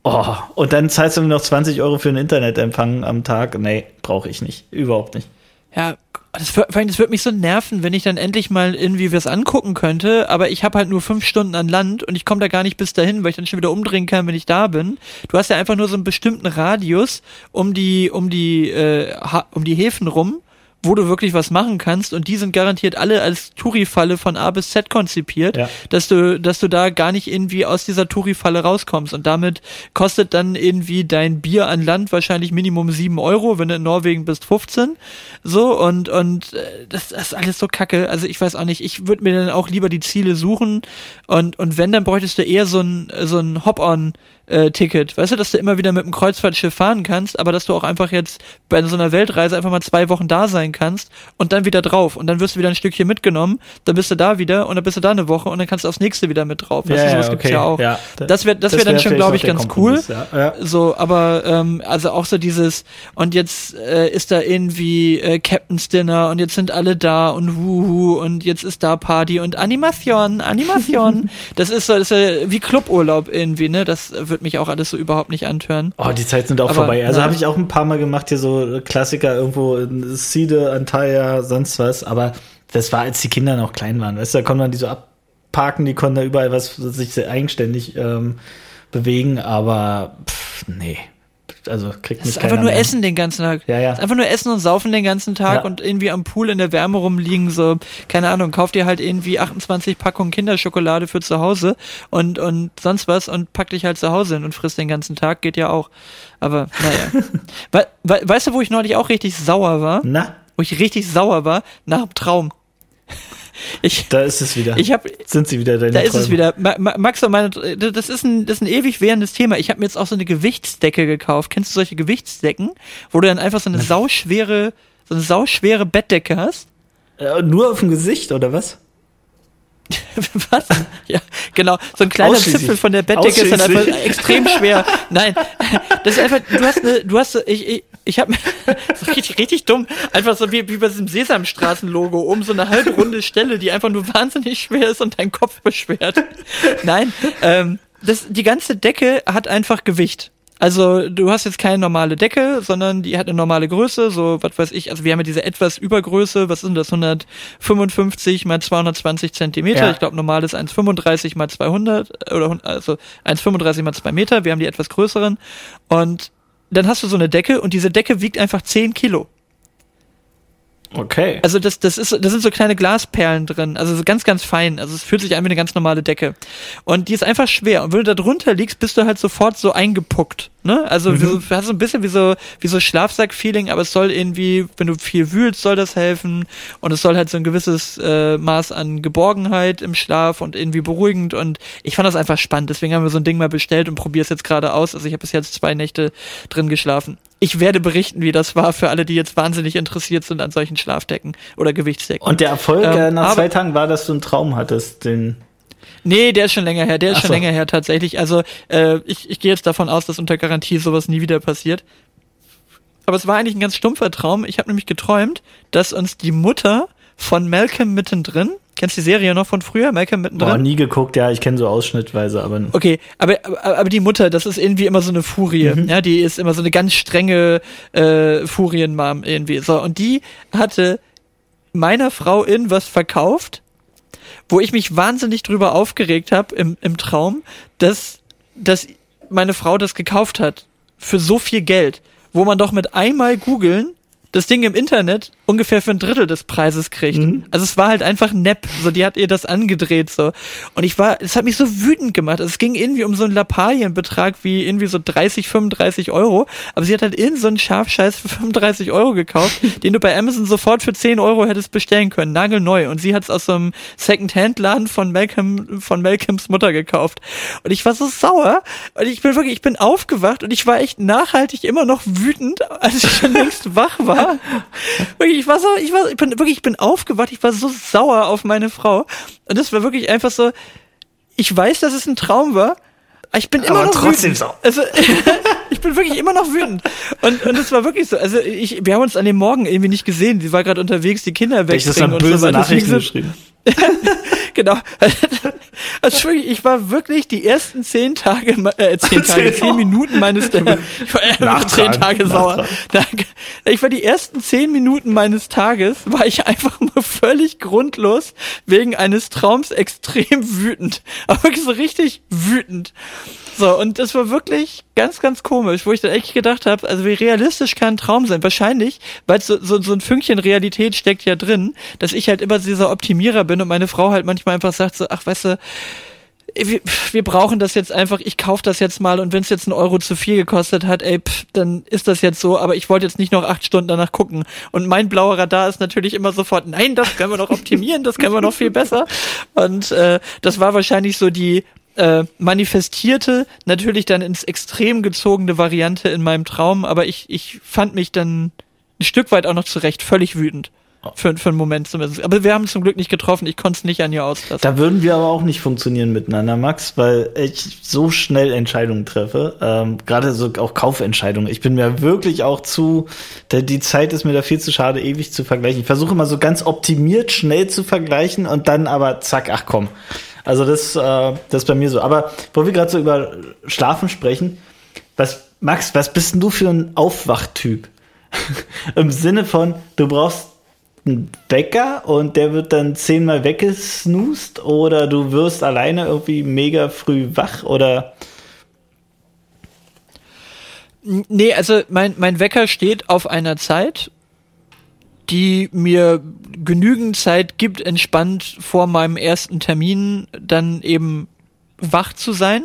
S2: Oh, und dann zahlst du noch 20 Euro für einen Internetempfang am Tag. Nee, brauche ich nicht. Überhaupt nicht.
S1: Ja, das, vor das würde mich so nerven, wenn ich dann endlich mal irgendwie was angucken könnte, aber ich habe halt nur fünf Stunden an Land und ich komme da gar nicht bis dahin, weil ich dann schon wieder umdrehen kann, wenn ich da bin. Du hast ja einfach nur so einen bestimmten Radius um die, um die, äh, um die Häfen rum wo du wirklich was machen kannst. Und die sind garantiert alle als Touri-Falle von A bis Z konzipiert,
S2: Ja.
S1: dass du, dass du da gar nicht irgendwie aus dieser Touri-Falle rauskommst. Und damit kostet dann irgendwie dein Bier an Land wahrscheinlich Minimum sieben Euro, wenn du in Norwegen bist 15, so und, und äh, das, das ist alles so kacke, also ich weiß auch nicht, ich würde mir dann auch lieber die Ziele suchen. Und, und wenn, dann bräuchtest du eher so ein, so ein Hop-on äh, Ticket. Weißt du, dass du immer wieder mit dem Kreuzfahrtschiff fahren kannst, aber dass du auch einfach jetzt bei so einer Weltreise einfach mal zwei Wochen da sein kannst und dann wieder drauf und dann wirst du wieder ein Stückchen mitgenommen, dann bist du da wieder und dann bist du da eine Woche und dann kannst du aufs nächste wieder mit drauf. Du, sowas gibt's ja auch.
S2: Ja.
S1: Das wäre das wär dann
S2: wär
S1: schon, glaube ich, ganz cool.
S2: Kompromiss, Ja. Ja.
S1: So, aber ähm, also auch so dieses und jetzt äh, ist da irgendwie äh, Captain's Dinner und jetzt sind alle da und wuhu und jetzt ist da Party und Animation, Animation. das ist so, das ist ja wie Cluburlaub irgendwie, ne? Das wird mich auch alles so überhaupt nicht antören.
S2: Oh, die Zeit sind auch
S1: Aber,
S2: vorbei. Also
S1: ja.
S2: habe ich auch ein paar Mal gemacht, hier so Klassiker irgendwo in Side, Antalya, sonst was. Aber das war, als die Kinder noch klein waren. Weißt du, da konnte man die so abparken, die konnten da überall was sich sehr eigenständig ähm, bewegen, aber pff, nee. Also kriegt mich
S1: ist einfach nur
S2: mehr.
S1: Essen den ganzen Tag.
S2: Ja, ja.
S1: Einfach nur Essen und Saufen den ganzen Tag
S2: Ja.
S1: und irgendwie am Pool in der Wärme rumliegen, so, keine Ahnung, kauf dir halt irgendwie 28 Packungen Kinderschokolade für zu Hause und, und sonst was und pack dich halt zu Hause hin und frisst den ganzen Tag, geht ja auch. Aber, naja. we we weißt du, wo ich neulich auch richtig sauer war?
S2: Na,
S1: Wo ich richtig sauer war? Nach dem Traum. Ich,
S2: da ist es wieder.
S1: ich hab,
S2: Sind sie wieder deine
S1: da ist es
S2: Träume.
S1: wieder. Ma Ma Max und meine, das ist ein, das ist ein ewig währendes Thema. Ich habe mir jetzt auch so eine Gewichtsdecke gekauft. Kennst du solche Gewichtsdecken, wo du dann einfach so eine sauschwere, so eine sauschwere Bettdecke hast?
S2: Äh, nur auf dem Gesicht, oder was?
S1: Was? Ja, genau. So ein kleiner. Zipfel von der Bettdecke ist dann einfach extrem schwer. Nein, das ist einfach, du hast eine, du hast, ich, ich, ich habe so richtig, richtig dumm, einfach so wie, wie bei diesem Sesamstraßen-Logo, um so eine halbrunde Stelle, die einfach nur wahnsinnig schwer ist und deinen Kopf beschwert. Nein, ähm, das, die ganze Decke hat einfach Gewicht. Also du hast jetzt keine normale Decke, sondern die hat eine normale Größe, so was weiß ich, also wir haben ja diese etwas Übergröße, was sind das, 155 mal 220 Zentimeter,
S2: Ja.
S1: ich glaube normal ist 1,35 mal 200 oder also 1,35 mal 2 Meter, wir haben die etwas größeren. Und dann hast du so eine Decke und diese Decke wiegt einfach 10 Kilo.
S2: Okay.
S1: Also das, das ist, das sind so kleine Glasperlen drin, also so ganz, ganz fein. Also es fühlt sich an wie eine ganz normale Decke. Und die ist einfach schwer. Und wenn du da drunter liegst, bist du halt sofort so eingepuckt. Ne? Also wie so, du hast so ein bisschen wie so, wie so Schlafsack-Feeling, aber es soll irgendwie, wenn du viel wühlst, soll das helfen. Und es soll halt so ein gewisses äh, Maß an Geborgenheit im Schlaf und irgendwie beruhigend. Und ich fand das einfach spannend. Deswegen haben wir so ein Ding mal bestellt und probiere es jetzt gerade aus. Also ich habe bis jetzt zwei Nächte drin geschlafen. Ich werde berichten, wie das war für alle, die jetzt wahnsinnig interessiert sind an solchen Schlafdecken oder Gewichtsdecken.
S2: Und der Erfolg
S1: Ähm,
S2: äh, nach
S1: aber-
S2: zwei Tagen war, dass du einen Traum hattest, den
S1: Nee, der ist schon länger her, der ist
S2: Ach
S1: schon
S2: so.
S1: länger her tatsächlich. Also äh, ich, ich gehe jetzt davon aus, dass unter Garantie sowas nie wieder passiert. Aber es war eigentlich ein ganz stumpfer Traum. Ich habe nämlich geträumt, dass uns die Mutter von Malcolm mittendrin, kennst du die Serie noch von früher, Malcolm mittendrin?
S2: Boah, nie geguckt, ja, ich kenne so ausschnittweise, aber
S1: Okay, aber, aber, aber die Mutter, das ist irgendwie immer so eine Furie. Ja, die ist immer so eine ganz strenge äh, Furienmam irgendwie. So, und die hatte meiner Frau in was verkauft, wo ich mich wahnsinnig drüber aufgeregt habe im, im Traum, dass, dass meine Frau das gekauft hat für so viel Geld, wo man doch mit einmal googeln das Ding im Internet ungefähr für ein Drittel des Preises kriegt. Also es war halt einfach nepp. So, die hat ihr das angedreht so. Und ich war, es hat mich so wütend gemacht. Also es ging irgendwie um so einen Lappalienbetrag wie irgendwie so 30, 35 Euro. Aber sie hat halt in so einen Schafscheiß für 35 Euro gekauft, den du bei Amazon sofort für 10 Euro hättest bestellen können. Nagelneu. Und sie hat es aus so einem Second-Hand-Laden von Malcolm, von Malcolms Mutter gekauft. Und ich war so sauer. Und ich bin wirklich, ich bin aufgewacht und ich war echt nachhaltig immer noch wütend, als ich schon längst wach war. Wirklich, ich war so, ich war, ich bin wirklich, ich bin aufgewacht, ich war so sauer auf meine Frau. Und das war wirklich einfach so, ich weiß, dass es ein Traum war, aber ich bin immer
S2: Aber
S1: noch
S2: trotzdem
S1: wütend.
S2: sauer.
S1: Also, ich bin wirklich immer noch wütend. Und, und es war wirklich so, also ich, wir haben uns an dem Morgen irgendwie nicht gesehen. Sie war gerade unterwegs, die Kinder
S2: ich das dann
S1: und so
S2: böse
S1: weiter.
S2: Nachrichten
S1: so-
S2: geschrieben.
S1: genau. Also ich war wirklich die ersten zehn Tage, äh, zehn Tage, zehn Minuten meines, ich war zehn Tage sauer. Danke. Ich war die ersten zehn Minuten meines Tages, war ich einfach nur völlig grundlos wegen eines Traums extrem wütend. Aber wirklich so richtig wütend. So, und das war wirklich ganz, ganz komisch, wo ich dann echt gedacht habe, also wie realistisch kann ein Traum sein? Wahrscheinlich, weil so, so, so ein Fünkchen Realität steckt ja drin, dass ich halt immer dieser Optimierer bin und meine Frau halt manchmal einfach sagt so, ach, weißt du, wir, wir brauchen das jetzt einfach, ich kaufe das jetzt mal und wenn es jetzt einen Euro zu viel gekostet hat, ey, pff, dann ist das jetzt so, aber ich wollte jetzt nicht noch acht Stunden danach gucken. Und mein blauer Radar ist natürlich immer sofort, nein, das können wir noch optimieren, das können wir noch viel besser. Und äh, das war wahrscheinlich so die äh, manifestierte, natürlich dann ins Extrem gezogene Variante in meinem Traum, aber ich, ich fand mich dann ein Stück weit auch noch zurecht völlig wütend. Für, für einen Moment zumindest. Aber wir haben zum Glück nicht getroffen, ich konnte es nicht an ihr auslassen.
S2: Da würden wir aber auch nicht funktionieren miteinander, Max, weil ich so schnell Entscheidungen treffe. Ähm, Gerade so auch Kaufentscheidungen. Ich bin mir wirklich auch zu, die Zeit ist mir da viel zu schade, ewig zu vergleichen. Ich versuche immer so ganz optimiert schnell zu vergleichen und dann aber zack, ach komm. Also das, äh, das ist bei mir so. Aber wo wir gerade so über Schlafen sprechen, was, Max, was bist denn du für ein Aufwachtyp? Im Sinne von, du brauchst einen Wecker und der wird dann zehnmal weggesnoost oder du wirst alleine irgendwie mega früh wach oder
S1: Nee, also mein, mein Wecker steht auf einer Zeit die mir genügend Zeit gibt, entspannt vor meinem ersten Termin dann eben wach zu sein.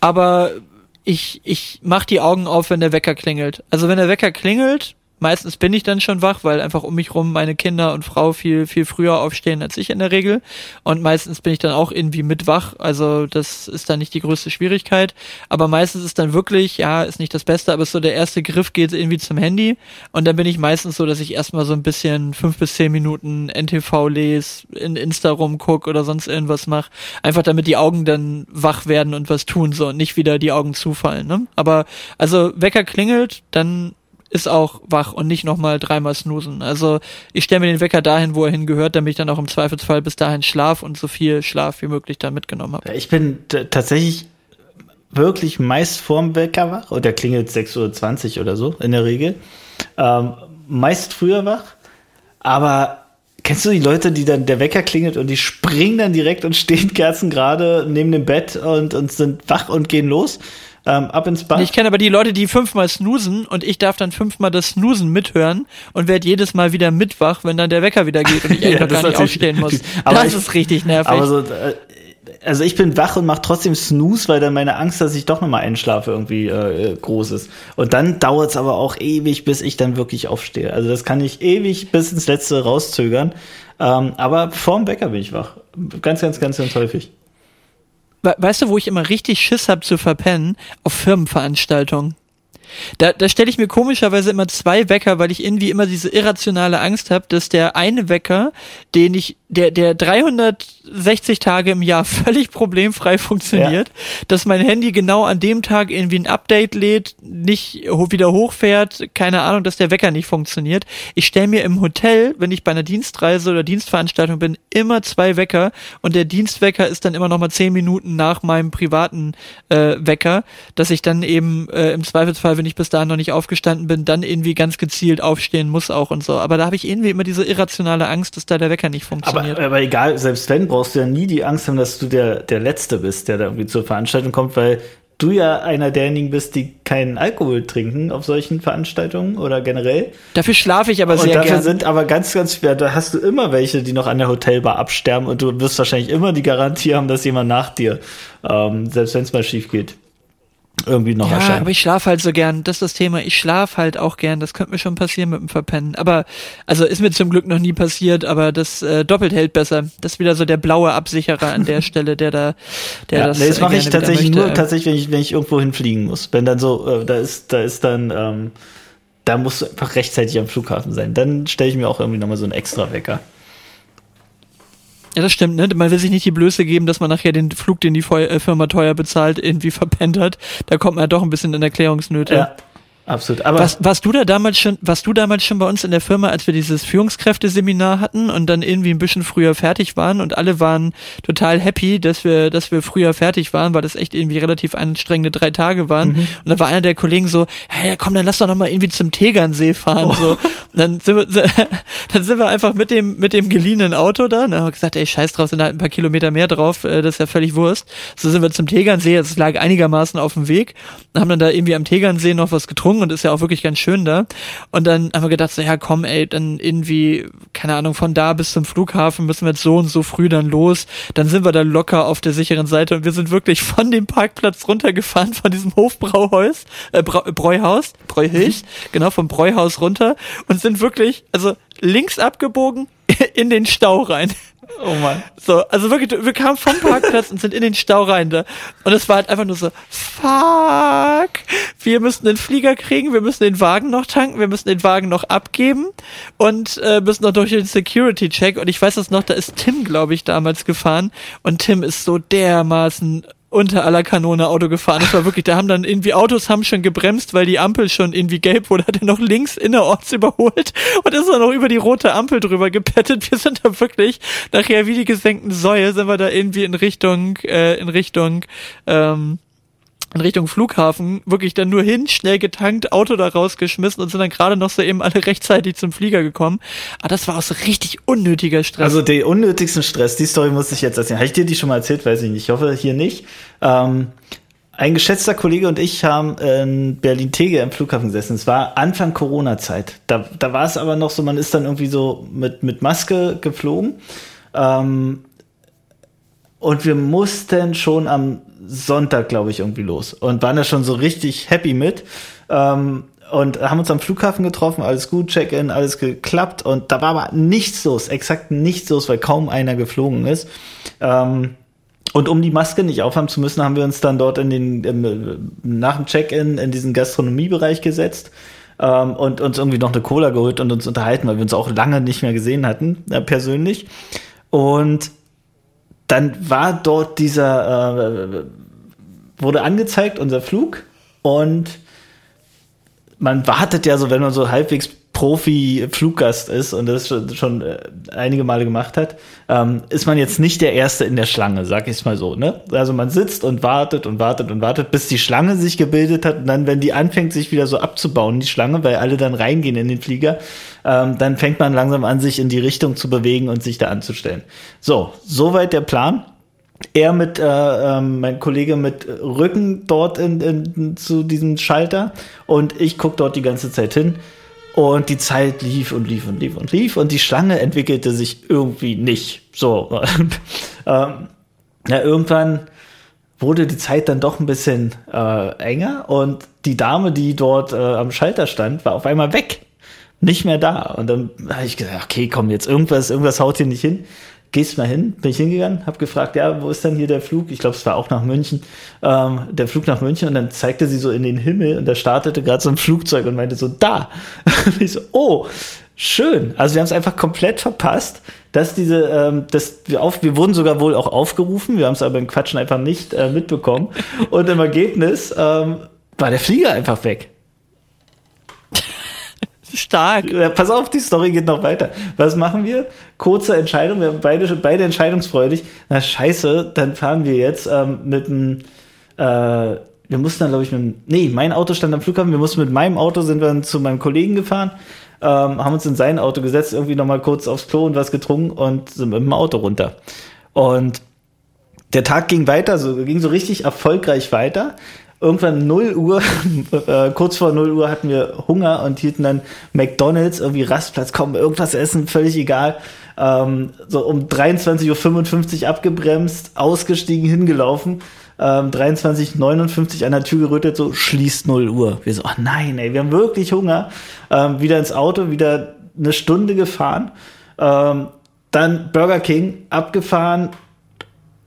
S1: Aber ich, ich mach die Augen auf, wenn der Wecker klingelt. Also wenn der Wecker klingelt, Meistens bin ich dann schon wach, weil einfach um mich rum meine Kinder und Frau viel, viel früher aufstehen als ich in der Regel. Und meistens bin ich dann auch irgendwie mit wach. Also das ist dann nicht die größte Schwierigkeit. Aber meistens ist dann wirklich, ja, ist nicht das Beste, aber so der erste Griff geht irgendwie zum Handy. Und dann bin ich meistens so, dass ich erstmal so ein bisschen fünf bis zehn Minuten NTV lese, in Insta rumguck oder sonst irgendwas mache. Einfach damit die Augen dann wach werden und was tun so und nicht wieder die Augen zufallen. Ne? Aber also Wecker klingelt, dann ist auch wach und nicht nochmal dreimal snoosen. Also ich stelle mir den Wecker dahin, wo er hingehört, damit ich dann auch im Zweifelsfall bis dahin schlaf und so viel Schlaf wie möglich da mitgenommen habe.
S2: Ich bin tatsächlich wirklich meist vorm Wecker wach, oder der klingelt 6.20 Uhr oder so in der Regel. Ähm, meist früher wach, aber Kennst du die Leute, die dann der Wecker klingelt und die springen dann direkt und stehen kerzengerade neben dem Bett und, und sind wach und gehen los? Ähm, ab ins Bad.
S1: Ich kenne aber die Leute, die fünfmal snoosen und ich darf dann fünfmal das Snoosen mithören und werde jedes Mal wieder mitwach, wenn dann der Wecker wieder geht und ich ja, gar nicht aufstehen muss.
S2: aber das ich, ist richtig nervig. Aber so, äh, also ich bin wach und mache trotzdem Snooze, weil dann meine Angst, dass ich doch nochmal einschlafe, irgendwie äh, groß ist. Und dann dauert es aber auch ewig, bis ich dann wirklich aufstehe. Also das kann ich ewig bis ins Letzte rauszögern. Ähm, aber vorm Wecker bin ich wach. Ganz, ganz, ganz, ganz häufig
S1: weißt du, wo ich immer richtig Schiss hab zu verpennen? Auf Firmenveranstaltungen. Da, da stelle ich mir komischerweise immer zwei Wecker, weil ich irgendwie immer diese irrationale Angst habe, dass der eine Wecker, den ich, der, der 360 Tage im Jahr völlig problemfrei funktioniert, ja. dass mein Handy genau an dem Tag irgendwie ein Update lädt, nicht wieder hochfährt, keine Ahnung, dass der Wecker nicht funktioniert. Ich stelle mir im Hotel, wenn ich bei einer Dienstreise oder Dienstveranstaltung bin, immer zwei Wecker und der Dienstwecker ist dann immer noch mal zehn Minuten nach meinem privaten äh, Wecker, dass ich dann eben äh, im Zweifelsfall, wenn ich bis dahin noch nicht aufgestanden bin, dann irgendwie ganz gezielt aufstehen muss auch und so. Aber da habe ich irgendwie immer diese irrationale Angst, dass da der Wecker nicht funktioniert.
S2: Aber, aber egal, selbst wenn, brauchst du ja nie die Angst haben, dass du der, der Letzte bist, der da irgendwie zur Veranstaltung kommt, weil du ja einer derjenigen bist, die keinen Alkohol trinken auf solchen Veranstaltungen oder generell.
S1: Dafür schlafe ich aber sehr
S2: und dafür
S1: gern.
S2: sind aber ganz, ganz schwer. Da hast du immer welche, die noch an der Hotelbar absterben und du wirst wahrscheinlich immer die Garantie haben, dass jemand nach dir, ähm, selbst wenn es mal schief geht irgendwie noch
S1: ja,
S2: erscheint.
S1: aber ich schlafe halt so gern. Das ist das Thema. Ich schlafe halt auch gern. Das könnte mir schon passieren mit dem Verpennen. Aber, also ist mir zum Glück noch nie passiert, aber das äh, doppelt hält besser. Das ist wieder so der blaue Absicherer an der Stelle, der da, der
S2: ja,
S1: das.
S2: Nee, das mache ich tatsächlich nur tatsächlich, wenn ich, wenn ich irgendwo hinfliegen muss. Wenn dann so, äh, da ist, da ist dann, ähm, da musst du einfach rechtzeitig am Flughafen sein. Dann stelle ich mir auch irgendwie nochmal so einen extra Wecker.
S1: Ja, das stimmt, ne? Man will sich nicht die Blöße geben, dass man nachher den Flug, den die äh, Firma teuer bezahlt, irgendwie verpennt hat. Da kommt man ja doch ein bisschen in Erklärungsnöte. Ja.
S2: Absolut. Aber
S1: Was, warst du da damals schon, warst du damals schon bei uns in der Firma, als wir dieses Führungskräfteseminar hatten und dann irgendwie ein bisschen früher fertig waren und alle waren total happy, dass wir, dass wir früher fertig waren, weil das echt irgendwie relativ anstrengende drei Tage waren.
S2: Mhm.
S1: Und dann war einer der Kollegen so, hey, komm, dann lass doch noch mal irgendwie zum Tegernsee fahren.
S2: Oh.
S1: So. Und dann sind wir, dann sind wir einfach mit dem, mit dem geliehenen Auto da. Und dann haben wir gesagt, ey, scheiß drauf, sind halt ein paar Kilometer mehr drauf, äh, das ist ja völlig Wurst. So sind wir zum Tegernsee, es lag einigermaßen auf dem Weg, haben dann da irgendwie am Tegernsee noch was getrunken und ist ja auch wirklich ganz schön da. Und dann haben wir gedacht, so, ja komm, ey, dann irgendwie, keine Ahnung, von da bis zum Flughafen müssen wir jetzt so und so früh dann los. Dann sind wir da locker auf der sicheren Seite und wir sind wirklich von dem Parkplatz runtergefahren, von diesem Hofbrauhaus, äh, Brau Bräuhaus, Bräuhilch, genau, vom Bräuhaus runter und sind wirklich, also links abgebogen in den Stau rein.
S2: Oh Mann.
S1: So, also wirklich, wir kamen vom Parkplatz und sind in den Stau rein da. Und es war halt einfach nur so, fuck, wir müssen den Flieger kriegen, wir müssen den Wagen noch tanken, wir müssen den Wagen noch abgeben und äh, müssen noch durch den Security-Check. Und ich weiß das noch, da ist Tim, glaube ich, damals gefahren. Und Tim ist so dermaßen unter aller Kanone Auto gefahren. Das war wirklich, da haben dann irgendwie Autos haben schon gebremst, weil die Ampel schon irgendwie gelb wurde, hat er noch links innerorts überholt und ist dann noch über die rote Ampel drüber gepettet. Wir sind da wirklich nachher wie die gesenkten Säue sind wir da irgendwie in Richtung, äh, in Richtung, ähm, in Richtung Flughafen wirklich dann nur hin, schnell getankt, Auto da rausgeschmissen und sind dann gerade noch so eben alle rechtzeitig zum Flieger gekommen. Aber das war auch so richtig unnötiger Stress.
S2: Also den unnötigsten Stress, die Story muss ich jetzt erzählen. Habe ich dir die schon mal erzählt? Weiß ich nicht. Ich hoffe hier nicht. Ähm, ein geschätzter Kollege und ich haben in Berlin-Tegel am Flughafen gesessen. Es war Anfang Corona-Zeit. Da, da war es aber noch so, man ist dann irgendwie so mit, mit Maske geflogen. Ähm, und wir mussten schon am Sonntag, glaube ich, irgendwie los. Und waren da schon so richtig happy mit. Ähm, und haben uns am Flughafen getroffen, alles gut, Check-in, alles geklappt. Und da war aber nichts los, exakt nichts los, weil kaum einer geflogen ist. Ähm, und um die Maske nicht aufhaben zu müssen, haben wir uns dann dort in den, im, nach dem Check-in in diesen Gastronomiebereich gesetzt ähm, und uns irgendwie noch eine Cola geholt und uns unterhalten, weil wir uns auch lange nicht mehr gesehen hatten, äh, persönlich. Und dann war dort dieser, äh, wurde angezeigt, unser Flug. Und man wartet ja so, wenn man so halbwegs Profi-Fluggast ist und das schon, schon äh, einige Male gemacht hat, ähm, ist man jetzt nicht der Erste in der Schlange, sag ich mal so. Ne? Also man sitzt und wartet und wartet und wartet, bis die Schlange sich gebildet hat und dann, wenn die anfängt, sich wieder so abzubauen, die Schlange, weil alle dann reingehen in den Flieger, ähm, dann fängt man langsam an, sich in die Richtung zu bewegen und sich da anzustellen. So, soweit der Plan er mit, äh, ähm, mein Kollege mit Rücken dort in, in, zu diesem Schalter und ich guck dort die ganze Zeit hin und die Zeit lief und lief und lief und lief und die Schlange entwickelte sich irgendwie nicht. So, ähm, ja, irgendwann wurde die Zeit dann doch ein bisschen äh, enger und die Dame, die dort äh, am Schalter stand, war auf einmal weg. Nicht mehr da. Und dann habe ich gesagt, okay, komm, jetzt irgendwas, irgendwas haut hier nicht hin gehst mal hin, bin ich hingegangen, habe gefragt, ja, wo ist denn hier der Flug? Ich glaube, es war auch nach München, ähm, der Flug nach München und dann zeigte sie so in den Himmel und da startete gerade so ein Flugzeug und meinte so, da. Und ich so, oh, schön. Also wir haben es einfach komplett verpasst, dass diese, ähm, dass wir auf, wir wurden sogar wohl auch aufgerufen, wir haben es aber im Quatschen einfach nicht äh, mitbekommen und im Ergebnis ähm, war der Flieger einfach weg.
S1: Stark.
S2: Pass auf, die Story geht noch weiter. Was machen wir? Kurze Entscheidung, wir haben beide, beide entscheidungsfreudig. Na scheiße, dann fahren wir jetzt ähm, mit dem, äh, wir mussten dann, glaube ich, mit dem, nee, mein Auto stand am Flughafen, wir mussten mit meinem Auto, sind wir dann zu meinem Kollegen gefahren, ähm, haben uns in sein Auto gesetzt, irgendwie nochmal kurz aufs Klo und was getrunken und sind mit dem Auto runter. Und der Tag ging weiter, so ging so richtig erfolgreich weiter. Irgendwann 0 Uhr, äh, kurz vor 0 Uhr hatten wir Hunger und hielten dann McDonalds, irgendwie Rastplatz, komm, irgendwas essen, völlig egal. Ähm, so um 23.55 Uhr abgebremst, ausgestiegen, hingelaufen. Ähm, 23.59 an der Tür gerüttelt, so schließt 0 Uhr. Wir so, ach nein, ey, wir haben wirklich Hunger. Ähm, wieder ins Auto, wieder eine Stunde gefahren. Ähm, dann Burger King abgefahren,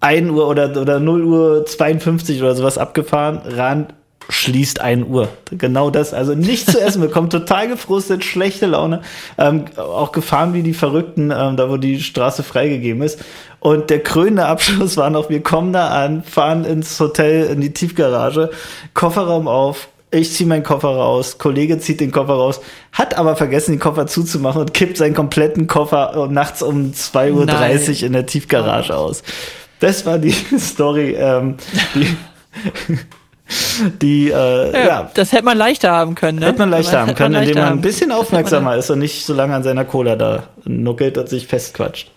S2: 1 Uhr oder, oder 0 Uhr 52 oder sowas abgefahren, ran, schließt 1 Uhr. Genau das, also nichts zu essen, wir kommen total gefrustet, schlechte Laune, ähm, auch gefahren wie die Verrückten, ähm, da wo die Straße freigegeben ist. Und der krönende Abschluss war noch, wir kommen da an, fahren ins Hotel, in die Tiefgarage, Kofferraum auf, Ich ziehe meinen Koffer raus, Kollege zieht den Koffer raus, hat aber vergessen, den Koffer zuzumachen und kippt seinen kompletten Koffer nachts um 2.30 Uhr in der Tiefgarage oh. aus. Das war die Story, ähm, die, die äh, ja, ja,
S1: Das hätte man leichter haben können, ne?
S2: Hätte man leichter haben können, indem man ein bisschen aufmerksamer ist und nicht so lange an seiner Cola da nuckelt und sich festquatscht.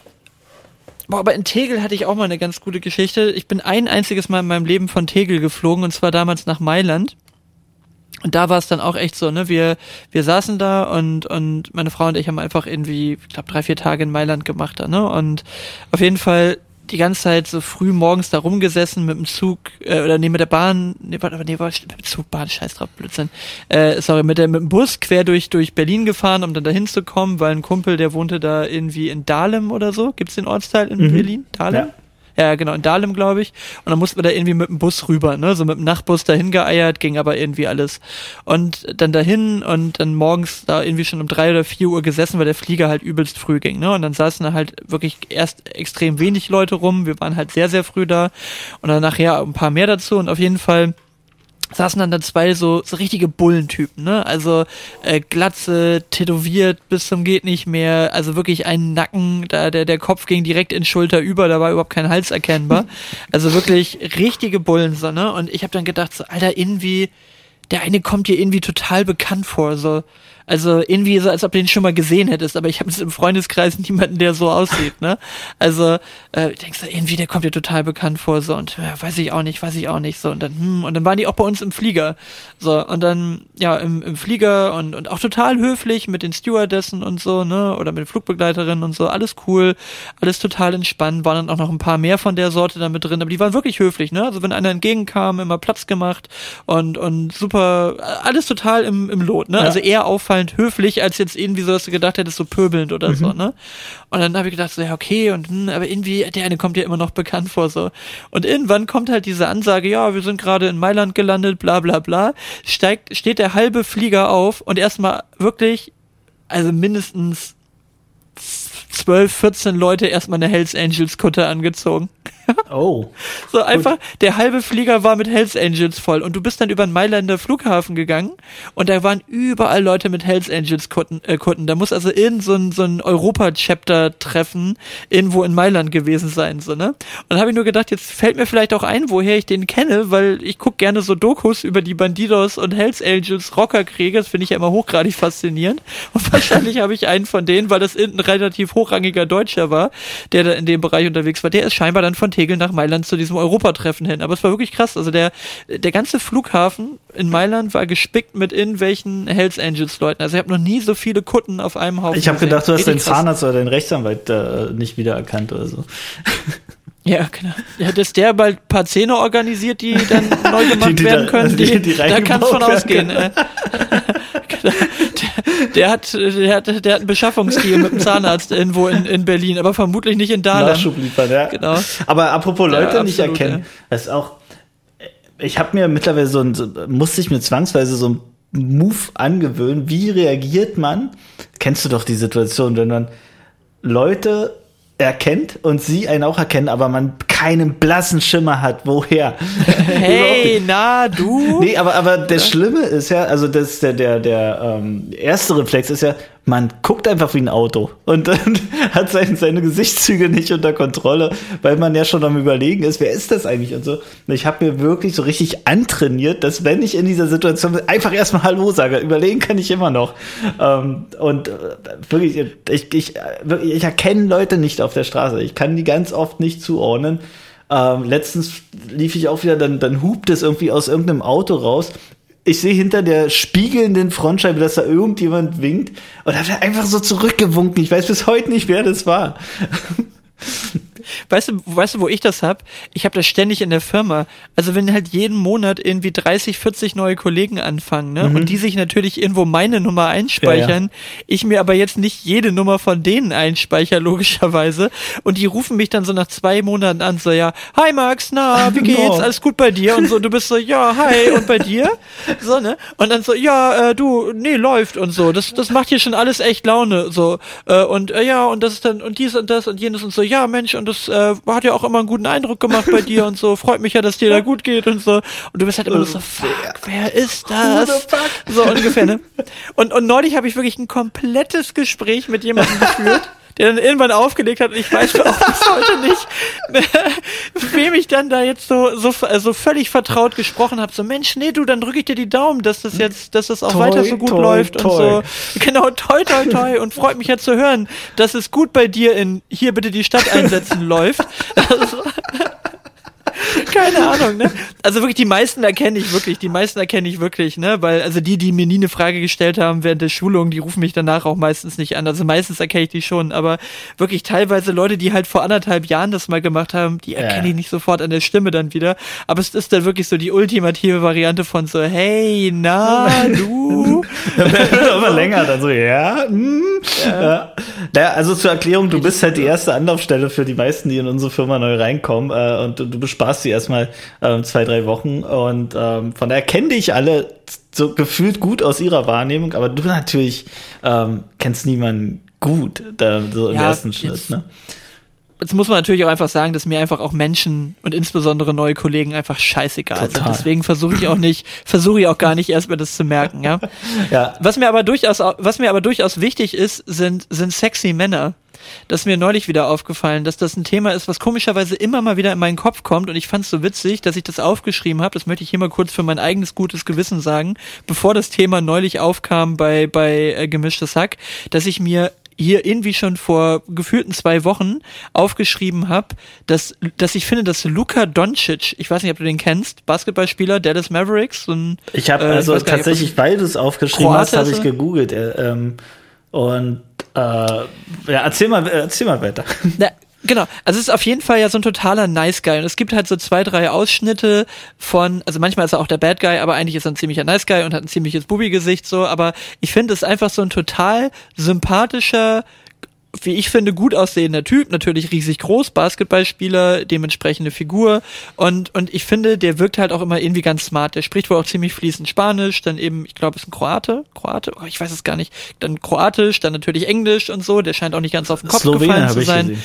S1: Boah, aber in Tegel hatte ich auch mal eine ganz gute Geschichte. Ich bin ein einziges Mal in meinem Leben von Tegel geflogen und zwar damals nach Mailand. Und da war es dann auch echt so, ne? Wir, wir saßen da und, und meine Frau und ich haben einfach irgendwie, ich glaube, drei, vier Tage in Mailand gemacht da, ne? Und auf jeden Fall die ganze Zeit so früh morgens da rumgesessen mit dem Zug, äh, oder nee, mit der Bahn, nee, warte, nee, war mit dem Zug, Bahn, scheiß drauf, Blödsinn. Äh, sorry, mit, der, mit dem Bus quer durch, durch Berlin gefahren, um dann da hinzukommen, weil ein Kumpel, der wohnte da irgendwie in Dahlem oder so. Gibt's den Ortsteil in mhm. Berlin? Dahlem? Ja. Ja, genau, in Dahlem, glaube ich. Und dann mussten wir da irgendwie mit dem Bus rüber, ne? So mit dem Nachtbus dahin geeiert, ging aber irgendwie alles. Und dann dahin und dann morgens da irgendwie schon um drei oder vier Uhr gesessen, weil der Flieger halt übelst früh ging, ne? Und dann saßen da halt wirklich erst extrem wenig Leute rum. Wir waren halt sehr, sehr früh da. Und dann nachher ein paar mehr dazu. Und auf jeden Fall saßen dann da zwei so, so richtige Bullentypen, ne? Also äh, Glatze, tätowiert bis zum geht nicht mehr, also wirklich ein Nacken, da der der Kopf ging direkt in Schulter über, da war überhaupt kein Hals erkennbar. Also wirklich richtige Bullen so, ne? Und ich habe dann gedacht so, Alter, irgendwie der eine kommt dir irgendwie total bekannt vor, so also irgendwie so, als ob du ihn schon mal gesehen hättest, aber ich habe jetzt im Freundeskreis niemanden, der so aussieht, ne? Also äh, denkst du, irgendwie, der kommt dir total bekannt vor, so und ja, weiß ich auch nicht, weiß ich auch nicht, so und dann, hm, und dann waren die auch bei uns im Flieger. So, und dann, ja, im, im Flieger und, und auch total höflich mit den Stewardessen und so, ne? Oder mit den Flugbegleiterinnen und so, alles cool, alles total entspannt, waren dann auch noch ein paar mehr von der Sorte da mit drin, aber die waren wirklich höflich, ne? Also wenn einer entgegenkam, immer Platz gemacht und, und super, alles total im, im Lot, ne? Ja. Also eher auffallend auffallend höflich, als jetzt irgendwie so, dass du gedacht hättest, so pöbelnd oder mhm. so, ne? Und dann habe ich gedacht, so, ja, okay, und hm, aber irgendwie, der eine kommt ja immer noch bekannt vor, so. Und irgendwann kommt halt diese Ansage, ja, wir sind gerade in Mailand gelandet, bla bla bla, steigt, steht der halbe Flieger auf und erstmal wirklich, also mindestens 12, 14 Leute erstmal eine Hells Angels Kutte angezogen.
S2: Oh.
S1: so einfach, Gut. der halbe Flieger war mit Hells Angels voll und du bist dann über den Mailänder Flughafen gegangen und da waren überall Leute mit Hells Angels Kutten. Äh, Kutten. Da muss also irgend so ein, so ein Europa-Chapter-Treffen irgendwo in Mailand gewesen sein, so, ne? Und dann habe ich nur gedacht, jetzt fällt mir vielleicht auch ein, woher ich den kenne, weil ich guck gerne so Dokus über die Bandidos und Hells Angels Rockerkriege, das finde ich ja immer hochgradig faszinierend. Und wahrscheinlich habe ich einen von denen, weil das ein relativ hochrangiger Deutscher war, der da in dem Bereich unterwegs war, der ist scheinbar dann von Tegel nach Mailand zu diesem Europatreffen hin. Aber es war wirklich krass. Also der, der ganze Flughafen in Mailand war gespickt mit irgendwelchen Hells Angels Leuten. Also ich habe noch nie so viele Kutten auf einem Haufen.
S2: Ich habe gedacht, du hast deinen Zahnarzt oder deinen Rechtsanwalt äh, nicht wiedererkannt oder so.
S1: Ja, genau. Ja, dass der bald ein paar Zähne organisiert, die dann neu gemacht die, die werden können, die, die, da kann es von ausgehen. Äh. Der, hat, der, hat, der hat ein Beschaffungsdeal mit dem Zahnarzt irgendwo in, in Berlin, aber vermutlich nicht in Dahlem.
S2: Nachschub liefern, ja. Genau. Aber apropos Leute ja, absolut, nicht erkennen, ja. das ist auch, ich habe mir mittlerweile so ein, musste ich mir zwangsweise so ein Move angewöhnen. Wie reagiert man? Kennst du doch die Situation, wenn man Leute erkennt und sie einen auch erkennen, aber man keinen blassen Schimmer hat, woher.
S1: Hey, na, du?
S2: Nee, aber, aber das Schlimme ist ja, also das, der, der, der ähm, erste Reflex ist ja, man guckt einfach wie ein Auto und dann hat seine, seine Gesichtszüge nicht unter Kontrolle, weil man ja schon am überlegen ist, wer ist das eigentlich und so. Und ich habe mir wirklich so richtig antrainiert, dass wenn ich in dieser Situation einfach erstmal Hallo sage. Überlegen kann ich immer noch. Ähm, und äh, wirklich, ich, ich, wirklich, ich erkenne Leute nicht auf der Straße. Ich kann die ganz oft nicht zuordnen. Ähm, letztens lief ich auch wieder, dann, dann hupt es irgendwie aus irgendeinem Auto raus ich sehe hinter der spiegelnden Frontscheibe, dass da irgendjemand winkt und hat einfach so zurückgewunken. Ich weiß bis heute nicht, wer das war.
S1: Weißt du, weißt du, wo ich das hab? Ich habe das ständig in der Firma. Also wenn halt jeden Monat irgendwie 30, 40 neue Kollegen anfangen, ne? Mhm. Und die sich natürlich irgendwo meine Nummer einspeichern, ja, ja. ich mir aber jetzt nicht jede Nummer von denen einspeichere, logischerweise. Und die rufen mich dann so nach zwei Monaten an, so ja, hi Max, na, wie geht's? No. Alles gut bei dir? Und so, du bist so, ja, hi, und bei dir? So, ne? Und dann so, ja, äh, du, nee, läuft und so. Das, das macht hier schon alles echt Laune, so. Äh, und äh, ja, und das ist dann, und dies und das und jenes und so, ja, Mensch, und das äh, äh, hat ja auch immer einen guten Eindruck gemacht bei dir und so, freut mich ja, dass dir da gut geht und so. Und du bist halt immer so, fuck, wer ist das? So ungefähr, ne? Und, und neulich habe ich wirklich ein komplettes Gespräch mit jemandem geführt der dann irgendwann aufgelegt hat und ich weiß auch bis heute nicht, wem ich dann da jetzt so, so, so völlig vertraut gesprochen habe. So, Mensch, nee, du, dann drücke ich dir die Daumen, dass das jetzt, dass das auch toi, weiter so gut toi, läuft toi. und so. Genau, toi, toi, toi und freut mich ja zu hören, dass es gut bei dir in hier bitte die Stadt einsetzen läuft. Also, keine Ahnung, ne? Also wirklich, die meisten erkenne ich wirklich, die meisten erkenne ich wirklich, ne? Weil, also die, die mir nie eine Frage gestellt haben während der Schulung, die rufen mich danach auch meistens nicht an. Also meistens erkenne ich die schon, aber wirklich teilweise Leute, die halt vor anderthalb Jahren das mal gemacht haben, die erkenne ja. ich nicht sofort an der Stimme dann wieder. Aber es ist dann wirklich so die ultimative Variante von so, hey, na, du?
S2: aber länger, dann so, ja, hm, ja. ja. also zur Erklärung, du bist halt die erste Anlaufstelle für die meisten, die in unsere Firma neu reinkommen äh, und du, du besparst sie erstmal ähm, zwei, drei Wochen und ähm, von daher kenne ich alle so gefühlt gut aus ihrer Wahrnehmung, aber du natürlich ähm, kennst niemanden gut, da, so im ja, ersten Schritt, ne?
S1: jetzt muss man natürlich auch einfach sagen, dass mir einfach auch Menschen und insbesondere neue Kollegen einfach scheißegal Total. sind. Deswegen versuche ich auch nicht, versuche ich auch gar nicht erstmal das zu merken, ja. ja. Was mir aber durchaus, was mir aber durchaus wichtig ist, sind, sind sexy Männer. Das ist mir neulich wieder aufgefallen, dass das ein Thema ist, was komischerweise immer mal wieder in meinen Kopf kommt und ich fand es so witzig, dass ich das aufgeschrieben habe. Das möchte ich hier mal kurz für mein eigenes gutes Gewissen sagen, bevor das Thema neulich aufkam bei bei äh, gemischtes Hack, dass ich mir hier irgendwie schon vor gefühlten zwei Wochen aufgeschrieben habe, dass, dass ich finde, dass Luka Doncic, ich weiß nicht, ob du den kennst, Basketballspieler, Dallas Mavericks. So ein,
S2: ich habe äh, also ich tatsächlich beides aufgeschrieben, Kroate hast, habe ich gegoogelt. Äh, ähm, und äh, ja, erzähl mal, erzähl mal weiter.
S1: Na, Genau, also es ist auf jeden Fall ja so ein totaler Nice Guy. Und es gibt halt so zwei, drei Ausschnitte von, also manchmal ist er auch der Bad Guy, aber eigentlich ist er ein ziemlicher Nice Guy und hat ein ziemliches Bubi-Gesicht so, aber ich finde es einfach so ein total sympathischer, wie ich finde, gut aussehender Typ, natürlich riesig groß, Basketballspieler, dementsprechende Figur. Und, und ich finde, der wirkt halt auch immer irgendwie ganz smart. Der spricht wohl auch ziemlich fließend Spanisch, dann eben, ich glaube, ist ein Kroate, Kroate, oh, ich weiß es gar nicht, dann Kroatisch, dann natürlich Englisch und so, der scheint auch nicht ganz auf den Kopf Slowene gefallen zu sein.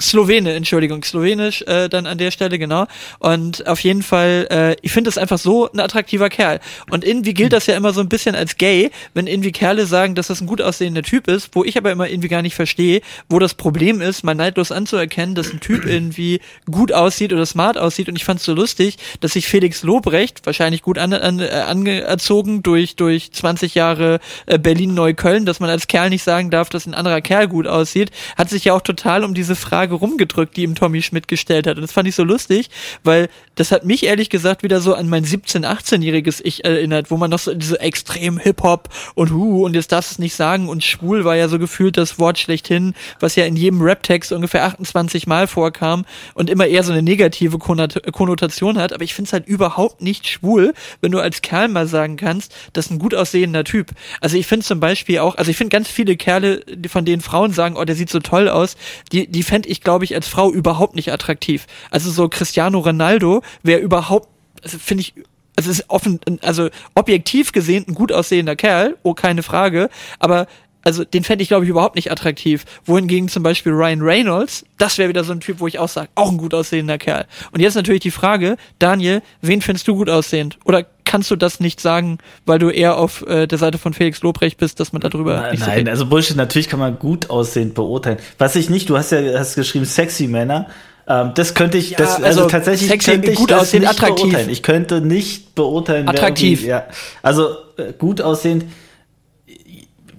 S1: Slowene, Entschuldigung, Slowenisch äh, dann an der Stelle, genau. Und auf jeden Fall, äh, ich finde das einfach so ein attraktiver Kerl. Und irgendwie gilt das ja immer so ein bisschen als gay, wenn irgendwie Kerle sagen, dass das ein gut aussehender Typ ist, wo ich aber immer irgendwie gar nicht verstehe, wo das Problem ist, mal neidlos anzuerkennen, dass ein Typ irgendwie gut aussieht oder smart aussieht. Und ich fand es so lustig, dass sich Felix Lobrecht, wahrscheinlich gut an, an, äh, angezogen durch, durch 20 Jahre äh, Berlin-Neukölln, dass man als Kerl nicht sagen darf, dass ein anderer Kerl gut aussieht, hat sich ja auch total um diese Frage Frage rumgedrückt, die ihm Tommy Schmidt gestellt hat. Und das fand ich so lustig, weil das hat mich ehrlich gesagt wieder so an mein 17-, 18-jähriges Ich erinnert, wo man noch so diese extrem Hip-Hop und hu und jetzt darfst du es nicht sagen und schwul war ja so gefühlt das Wort schlechthin, was ja in jedem Rap-Text ungefähr 28 Mal vorkam und immer eher so eine negative Konnotation hat. Aber ich finde es halt überhaupt nicht schwul, wenn du als Kerl mal sagen kannst, das ist ein gut aussehender Typ. Also ich finde zum Beispiel auch, also ich finde ganz viele Kerle, von denen Frauen sagen, oh, der sieht so toll aus, die, die fände ich, glaube ich, als Frau überhaupt nicht attraktiv. Also so Cristiano Ronaldo wäre überhaupt, also finde ich, also ist offen, also objektiv gesehen ein gut aussehender Kerl, oh keine Frage, aber also den fände ich glaube ich überhaupt nicht attraktiv. Wohingegen zum Beispiel Ryan Reynolds, das wäre wieder so ein Typ, wo ich auch sage, auch ein gut aussehender Kerl. Und jetzt natürlich die Frage, Daniel, wen findest du gut aussehend? Oder kannst du das nicht sagen, weil du eher auf äh, der Seite von Felix Lobrecht bist, dass man darüber
S2: nein, nicht so Nein, also Bullshit, natürlich kann man gut aussehend beurteilen. Was ich nicht, du hast ja hast geschrieben sexy Männer. Ähm, das könnte ich, das, ja, also, also, tatsächlich sexy, könnte ich gut das aussehend, nicht attraktiv. beurteilen. Ich könnte nicht beurteilen.
S1: Attraktiv.
S2: Ja, also äh, gut aussehend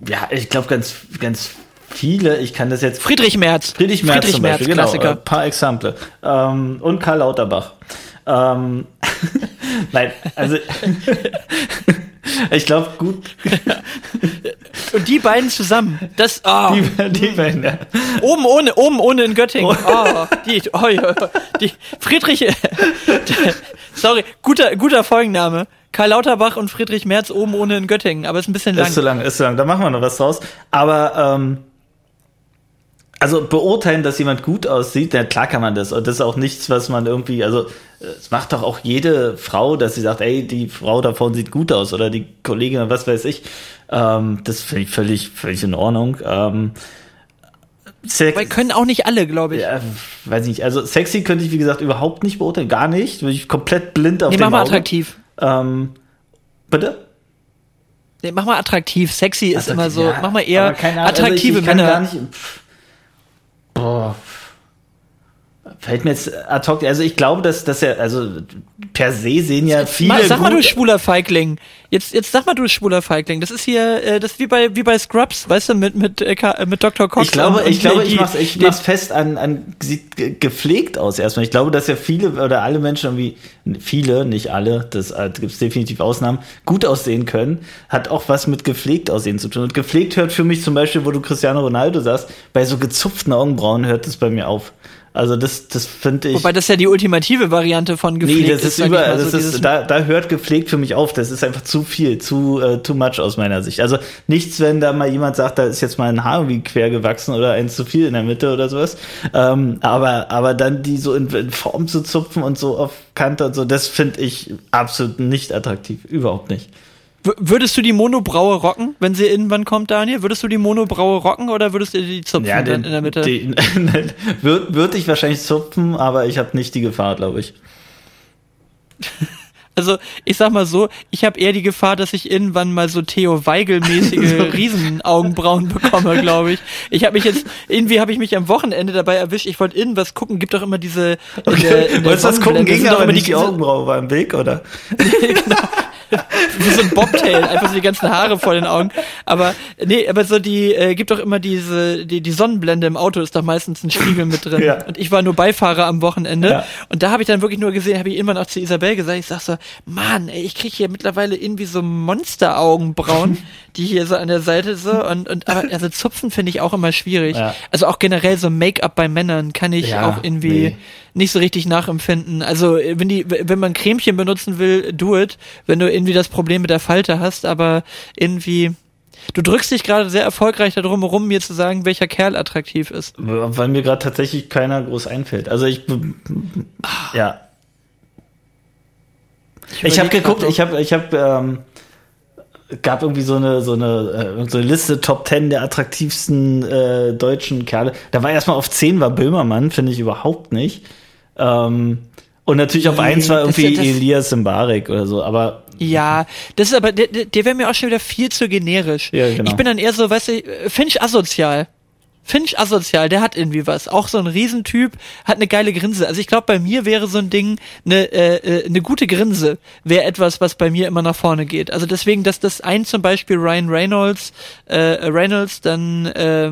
S2: ja, ich glaube ganz, ganz viele. Ich kann das jetzt.
S1: Friedrich Merz.
S2: Friedrich Merz
S1: Friedrich
S2: zum
S1: Merz,
S2: Beispiel. Klassiker. Genau, ein paar Exempel. Ähm, und Karl Lauterbach. Ähm, Nein, also ich glaube gut.
S1: Und die beiden zusammen, das oh.
S2: die, die beiden, ja.
S1: Oben ohne, oben ohne in Göttingen. Oh, die, oh, die Friedrich. sorry, guter, guter Folgenname. Karl Lauterbach und Friedrich Merz oben ohne in Göttingen, aber ist ein bisschen lang.
S2: Ist zu lang, ist zu lang. Da machen wir noch was draus. Aber ähm, also beurteilen, dass jemand gut aussieht, ja klar kann man das. Und das ist auch nichts, was man irgendwie, also es macht doch auch jede Frau, dass sie sagt, ey, die Frau davon sieht gut aus oder die Kollegin, was weiß ich. Ähm, das finde ich völlig, völlig in Ordnung. Ähm,
S1: Sex Weil können auch nicht alle, glaube ich. Ja,
S2: weiß nicht. Also sexy könnte ich, wie gesagt, überhaupt nicht beurteilen. Gar nicht. Bin ich komplett blind auf nee, dem
S1: mach mal Auge. attraktiv.
S2: Ähm, bitte?
S1: Nee, mach mal attraktiv. Sexy ist immer so. Ja, mach mal eher attraktive also ich, ich Männer. Gar nicht, pff,
S2: boah, Fällt mir jetzt ad hoc, also ich glaube, dass, dass er, also per se sehen ja viele. Mal,
S1: sag mal, du schwuler Feigling. Jetzt, jetzt sag mal, du schwuler Feigling. Das ist hier, äh, das ist wie bei, wie bei Scrubs, weißt du, mit, mit, äh, mit Dr. Cox.
S2: Ich glaube, ich glaube, ich mach's, ich mach's fest an, an, sieht gepflegt aus erstmal. Ich glaube, dass ja viele oder alle Menschen irgendwie, viele, nicht alle, das äh, gibt's definitiv Ausnahmen, gut aussehen können, hat auch was mit gepflegt aussehen zu tun. Und gepflegt hört für mich zum Beispiel, wo du Cristiano Ronaldo sagst, bei so gezupften Augenbrauen hört es bei mir auf. Also das, das finde ich.
S1: Wobei das ja die ultimative Variante von
S2: gepflegt nee, das ist. Über, das so ist da, da hört gepflegt für mich auf. Das ist einfach zu viel, zu uh, too much aus meiner Sicht. Also nichts, wenn da mal jemand sagt, da ist jetzt mal ein Haar irgendwie quer gewachsen oder eins zu viel in der Mitte oder sowas. Ähm, aber, aber dann die so in, in Form zu zupfen und so auf Kante und so, das finde ich absolut nicht attraktiv. Überhaupt nicht.
S1: Würdest du die Monobraue rocken, wenn sie irgendwann kommt, Daniel? Würdest du die Monobraue rocken oder würdest du die zupfen ja, den, in der Mitte?
S2: Würde würd ich wahrscheinlich zupfen, aber ich habe nicht die Gefahr, glaube ich.
S1: Also ich sag mal so, ich habe eher die Gefahr, dass ich irgendwann mal so Theo Weigel-mäßige Riesenaugenbrauen bekomme, glaube ich. Ich habe mich jetzt, irgendwie habe ich mich am Wochenende dabei erwischt, ich wollte irgendwas gucken, gibt doch immer diese
S2: in der, in der Wolltest das gucken, ging aber nicht die Augenbraue war im Weg, oder? genau.
S1: Wie so ein Bobtail, einfach so die ganzen Haare vor den Augen. Aber nee, aber so die, äh, gibt doch immer diese, die, die Sonnenblende im Auto ist doch meistens ein Spiegel mit drin. Ja. Und ich war nur Beifahrer am Wochenende. Ja. Und da habe ich dann wirklich nur gesehen, habe ich irgendwann auch zu Isabel gesagt, ich sag so, Mann, ey, ich krieg hier mittlerweile irgendwie so Monsteraugenbrauen, die hier so an der Seite so und, und aber also Zupfen finde ich auch immer schwierig. Ja. Also auch generell so Make-up bei Männern kann ich ja, auch irgendwie nee. nicht so richtig nachempfinden. Also wenn die, wenn man Cremchen benutzen will, do it. Wenn du irgendwie das Problem mit der Falte hast, aber irgendwie Du drückst dich gerade sehr erfolgreich darum herum, mir zu sagen, welcher Kerl attraktiv ist.
S2: Weil mir gerade tatsächlich keiner groß einfällt. Also ich, ja. Ich, ich habe geguckt, ich habe, ich habe, ähm, gab irgendwie so eine so eine, äh, so eine Liste Top 10 der attraktivsten äh, deutschen Kerle. Da war erstmal auf 10 war Böhmermann, finde ich überhaupt nicht. Ähm, und natürlich auf 1 war irgendwie das, das, Elias Mbarek oder so, aber
S1: ja, das ist aber, der, der wäre mir auch schon wieder viel zu generisch. Ja, genau. Ich bin dann eher so, weißt du, finde ich asozial. Finch asozial, der hat irgendwie was. Auch so ein Riesentyp, hat eine geile Grinse. Also ich glaube, bei mir wäre so ein Ding, eine, äh, äh, eine gute Grinse wäre etwas, was bei mir immer nach vorne geht. Also deswegen, dass das ein zum Beispiel Ryan Reynolds, äh, Reynolds, dann äh,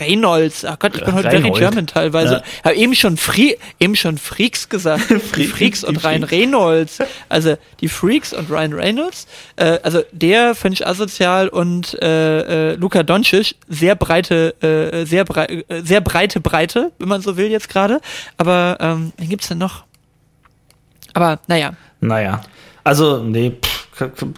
S1: Reynolds, ach Gott, ich bin heute very German teilweise. Ja. Habe eben schon Free, eben schon Freaks gesagt. die Freaks und Ryan Reynolds. Also die Freaks und Ryan Reynolds. Äh, also der Finch asozial und äh, äh, Luca Doncic, sehr breite äh, sehr, brei äh, sehr breite Breite, wenn man so will jetzt gerade. Aber ähm, wen gibt's denn noch? Aber naja.
S2: Naja. Also, nee, pff,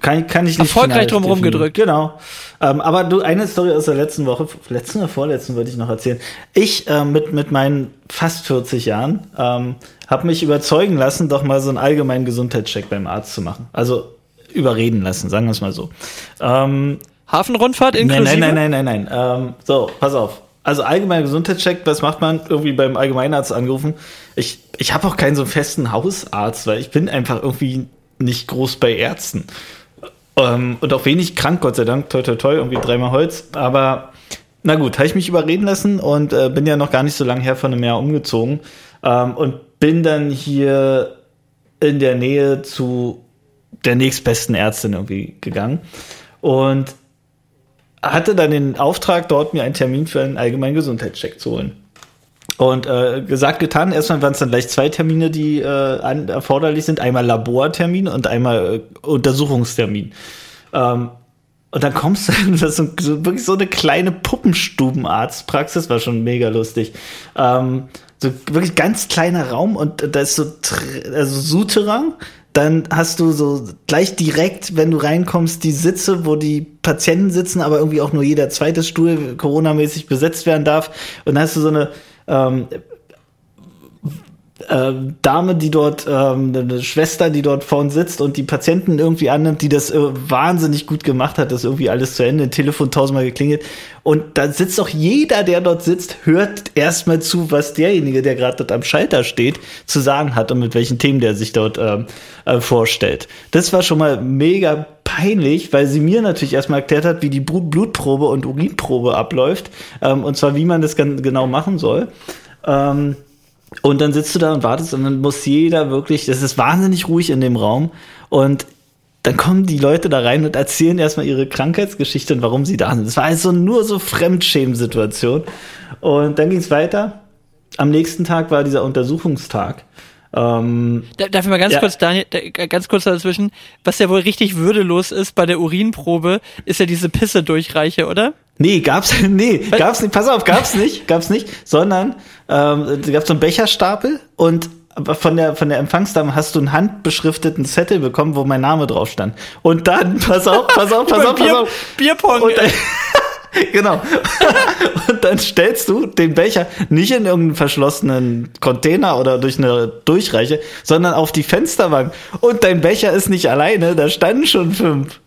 S2: kann, kann ich nicht.
S1: Erfolgreich drumherum gedrückt.
S2: Genau. Ähm, aber du, eine Story aus der letzten Woche, letzten oder vorletzten würde ich noch erzählen. Ich äh, mit, mit meinen fast 40 Jahren ähm, habe mich überzeugen lassen, doch mal so einen allgemeinen Gesundheitscheck beim Arzt zu machen. Also überreden lassen, sagen wir es mal so. Ähm,
S1: Hafenrundfahrt inklusive?
S2: Nein, nein, nein, nein, nein. nein. Ähm, so, pass auf. Also allgemeiner Gesundheitscheck, was macht man? Irgendwie beim Allgemeinarzt angerufen. Ich, ich habe auch keinen so festen Hausarzt, weil ich bin einfach irgendwie nicht groß bei Ärzten. Ähm, und auch wenig krank, Gott sei Dank, toi toi toi, irgendwie dreimal Holz. Aber na gut, habe ich mich überreden lassen und äh, bin ja noch gar nicht so lange her von einem Jahr umgezogen. Ähm, und bin dann hier in der Nähe zu der nächstbesten Ärztin irgendwie gegangen. Und hatte dann den Auftrag, dort mir einen Termin für einen allgemeinen Gesundheitscheck zu holen. Und äh, gesagt, getan, erstmal waren es dann gleich zwei Termine, die äh, an, erforderlich sind. Einmal Labortermin und einmal äh, Untersuchungstermin. Ähm, und dann kommst du, das ist so, wirklich so eine kleine Puppenstubenarztpraxis, war schon mega lustig. Ähm, so wirklich ganz kleiner Raum und da ist so also Souterrain, dann hast du so gleich direkt, wenn du reinkommst, die Sitze, wo die Patienten sitzen, aber irgendwie auch nur jeder zweite Stuhl Corona-mäßig besetzt werden darf. Und dann hast du so eine ähm, äh, Dame, die dort, ähm, eine Schwester, die dort vorn sitzt und die Patienten irgendwie annimmt, die das äh, wahnsinnig gut gemacht hat, das irgendwie alles zu Ende, Telefon tausendmal geklingelt. Und da sitzt doch jeder, der dort sitzt, hört erstmal zu, was derjenige, der gerade dort am Schalter steht, zu sagen hat und mit welchen Themen der sich dort ähm, äh, vorstellt. Das war schon mal mega peinlich, weil sie mir natürlich erstmal erklärt hat, wie die Blutprobe und Urinprobe abläuft, ähm, und zwar wie man das genau machen soll. Ähm, und dann sitzt du da und wartest und dann muss jeder wirklich, das ist wahnsinnig ruhig in dem Raum und dann kommen die Leute da rein und erzählen erstmal ihre Krankheitsgeschichte und warum sie da sind. Das war also nur so Fremdschämen-Situation. Und dann ging es weiter. Am nächsten Tag war dieser Untersuchungstag.
S1: Ähm, Darf ich mal ganz ja. kurz, Daniel, ganz kurz dazwischen, was ja wohl richtig würdelos ist bei der Urinprobe, ist ja diese Pisse durchreiche, oder?
S2: Nee, gab's, nee, gab's nicht, pass auf, gab's nicht, gab's nicht, sondern ähm, gab's so einen Becherstapel und von der, von der Empfangsdame hast du einen handbeschrifteten Zettel bekommen, wo mein Name drauf stand. Und dann, pass auf, pass auf, pass auf, pass auf.
S1: Bierpong. Und,
S2: genau. Und dann stellst du den Becher nicht in irgendeinen verschlossenen Container oder durch eine Durchreiche, sondern auf die Fensterbank. Und dein Becher ist nicht alleine, da standen schon fünf.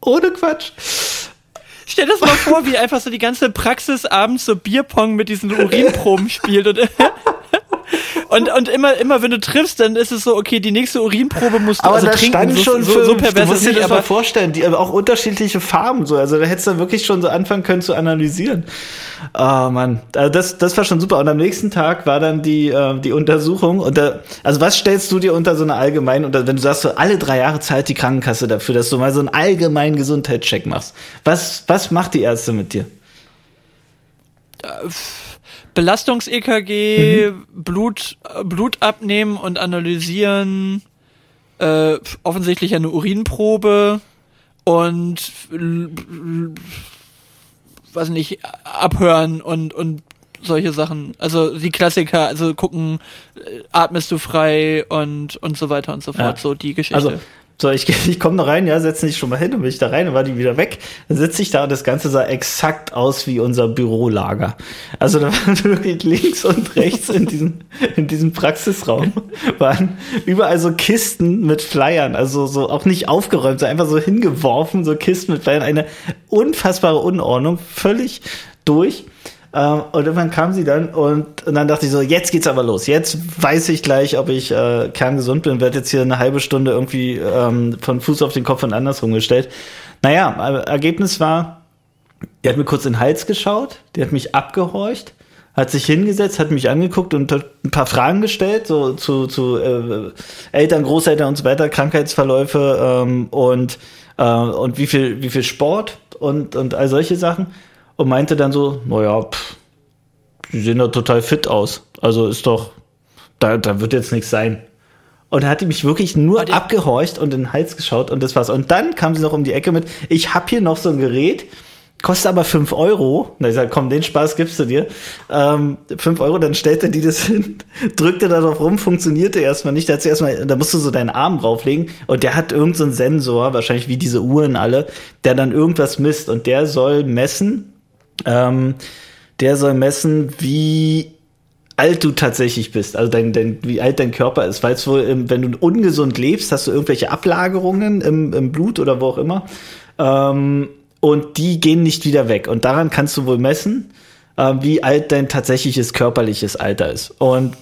S2: Ohne Quatsch.
S1: Stell dir das mal vor, wie einfach so die ganze Praxis abends so Bierpong mit diesen Urinproben spielt und und, und immer, immer wenn du triffst, dann ist es so, okay, die nächste Urinprobe musst du
S2: aber
S1: also
S2: da
S1: trinken.
S2: Stand schon so, so, so pervers du musst dir das mal vorstellen, die aber auch unterschiedliche Farben so. Also da hättest du wirklich schon so anfangen können zu analysieren. Oh Mann, also das, das war schon super. Und am nächsten Tag war dann die, äh, die Untersuchung. Und da, also was stellst du dir unter so einer allgemeinen, unter, wenn du sagst, so alle drei Jahre zahlt die Krankenkasse dafür, dass du mal so einen allgemeinen Gesundheitscheck machst. Was, was macht die Ärzte mit dir?
S1: Äh, Belastungs-EKG, mhm. Blut, Blut abnehmen und analysieren, äh, offensichtlich eine Urinprobe und weiß nicht, abhören und, und solche Sachen. Also die Klassiker, also gucken, äh, atmest du frei und, und so weiter und so fort, ja. so die Geschichte.
S2: Also so, ich, ich komme da rein, ja, setze dich schon mal hin, dann bin ich da rein, dann war die wieder weg. Dann sitze ich da und das Ganze sah exakt aus wie unser Bürolager. Also da waren wirklich links und rechts in diesem, in diesem Praxisraum waren überall so Kisten mit Flyern, also so auch nicht aufgeräumt, so einfach so hingeworfen, so Kisten mit Flyern, eine unfassbare Unordnung, völlig durch. Ähm, und irgendwann kam sie dann und, und dann dachte ich so, jetzt geht's aber los. Jetzt weiß ich gleich, ob ich äh, kerngesund bin. Werde jetzt hier eine halbe Stunde irgendwie ähm, von Fuß auf den Kopf und andersrum gestellt. Naja, Ergebnis war, die hat mir kurz in den Hals geschaut, die hat mich abgehorcht, hat sich hingesetzt, hat mich angeguckt und hat ein paar Fragen gestellt, so zu, zu äh, Eltern, Großeltern und so weiter, Krankheitsverläufe ähm, und, äh, und wie viel, wie viel Sport und, und all solche Sachen und meinte dann so, naja, pff, die sehen doch total fit aus. Also ist doch, da, da wird jetzt nichts sein. Und er hat mich wirklich nur abgehorcht und in den Hals geschaut und das war's. Und dann kam sie noch um die Ecke mit, ich hab hier noch so ein Gerät, kostet aber fünf Euro. Na, ich sag, komm, den Spaß gibst du dir. Ähm, 5 Euro, dann stellt er die das hin, drückte da drauf rum, funktionierte erstmal nicht. Da, hat sie erstmal, da musst du so deinen Arm drauflegen und der hat irgendeinen so Sensor, wahrscheinlich wie diese Uhren alle, der dann irgendwas misst und der soll messen, ähm, der soll messen, wie alt du tatsächlich bist, also dein, dein, wie alt dein Körper ist, weil es wohl, wenn du ungesund lebst, hast du irgendwelche Ablagerungen im, im Blut oder wo auch immer, ähm, und die gehen nicht wieder weg. Und daran kannst du wohl messen, äh, wie alt dein tatsächliches körperliches Alter ist. Und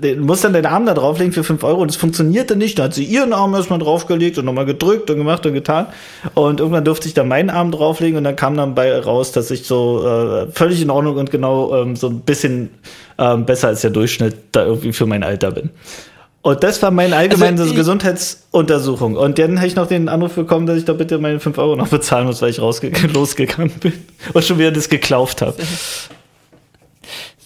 S2: du musst dann deinen Arm da drauflegen für 5 Euro und es funktionierte nicht. Da hat sie ihren Arm erstmal draufgelegt und nochmal gedrückt und gemacht und getan. Und irgendwann durfte ich dann meinen Arm drauflegen und dann kam dann bei raus, dass ich so äh, völlig in Ordnung und genau ähm, so ein bisschen ähm, besser als der Durchschnitt da irgendwie für mein Alter bin. Und das war meine allgemeine also Gesundheitsuntersuchung. Und dann habe ich noch den Anruf bekommen, dass ich doch bitte meine 5 Euro noch bezahlen muss, weil ich rausge losgegangen bin und schon wieder das geklauft habe.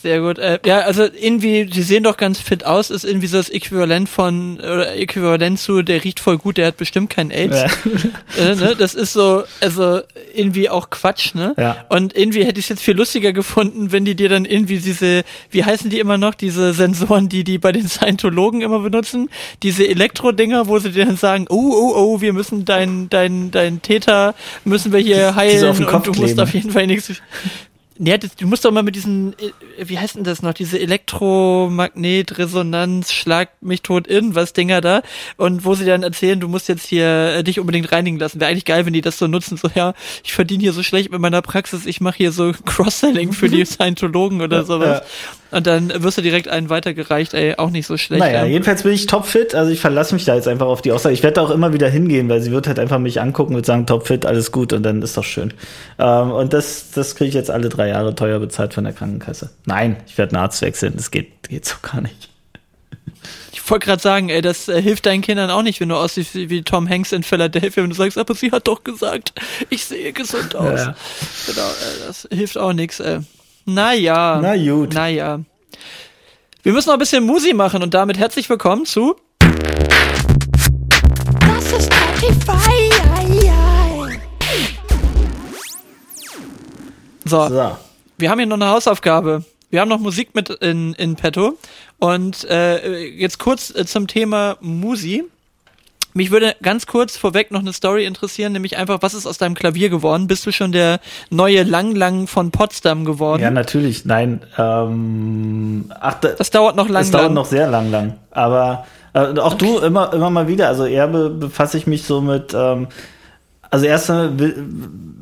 S1: Sehr gut. Äh, ja, also irgendwie, die sehen doch ganz fit aus, ist irgendwie so das Äquivalent von, oder Äquivalent zu, der riecht voll gut, der hat bestimmt keinen AIDS. Ja. Äh, ne? Das ist so, also irgendwie auch Quatsch, ne?
S2: Ja.
S1: Und irgendwie hätte ich es jetzt viel lustiger gefunden, wenn die dir dann irgendwie diese, wie heißen die immer noch, diese Sensoren, die die bei den Scientologen immer benutzen, diese Elektro-Dinger, wo sie dir dann sagen, oh, oh, oh, wir müssen dein, dein, dein Täter, müssen wir hier heilen und du musst auf jeden Fall nichts Nee, das, du musst doch mal mit diesen, äh, wie heißt denn das noch, diese Elektromagnetresonanz, schlag mich tot in, was Dinger da, und wo sie dann erzählen, du musst jetzt hier äh, dich unbedingt reinigen lassen. Wäre eigentlich geil, wenn die das so nutzen, so, ja, ich verdiene hier so schlecht mit meiner Praxis, ich mache hier so Cross-Selling für die Scientologen oder sowas. Ja. Und dann wirst du direkt einen weitergereicht, ey, auch nicht so schlecht.
S2: Naja, ähm. jedenfalls bin ich topfit, also ich verlasse mich da jetzt einfach auf die Aussage. Ich werde auch immer wieder hingehen, weil sie wird halt einfach mich angucken und sagen, topfit, alles gut und dann ist doch schön. Ähm, und das, das kriege ich jetzt alle drei Jahre teuer bezahlt von der Krankenkasse. Nein, ich werde einen Arzt wechseln, das geht, geht so gar nicht.
S1: Ich wollte gerade sagen, ey, das äh, hilft deinen Kindern auch nicht, wenn du aussiehst wie, Tom Hanks in Philadelphia und du sagst, aber sie hat doch gesagt, ich sehe gesund aus. Ja. Genau, äh, das hilft auch nichts. Äh. Naja.
S2: Na gut.
S1: Naja. Wir müssen noch ein bisschen Musi machen und damit herzlich willkommen zu. Das ist Spotify. So. so. Wir haben hier noch eine Hausaufgabe. Wir haben noch Musik mit in, in petto. Und äh, jetzt kurz äh, zum Thema Musi. Mich würde ganz kurz vorweg noch eine Story interessieren, nämlich einfach, was ist aus deinem Klavier geworden? Bist du schon der neue Lang Lang von Potsdam geworden?
S2: Ja, natürlich. Nein. Ähm,
S1: ach, da, das dauert noch lang.
S2: Das dauert noch sehr lang lang. Aber äh, auch okay. du immer immer mal wieder. Also eher be befasse ich mich so mit. Ähm, also erstmal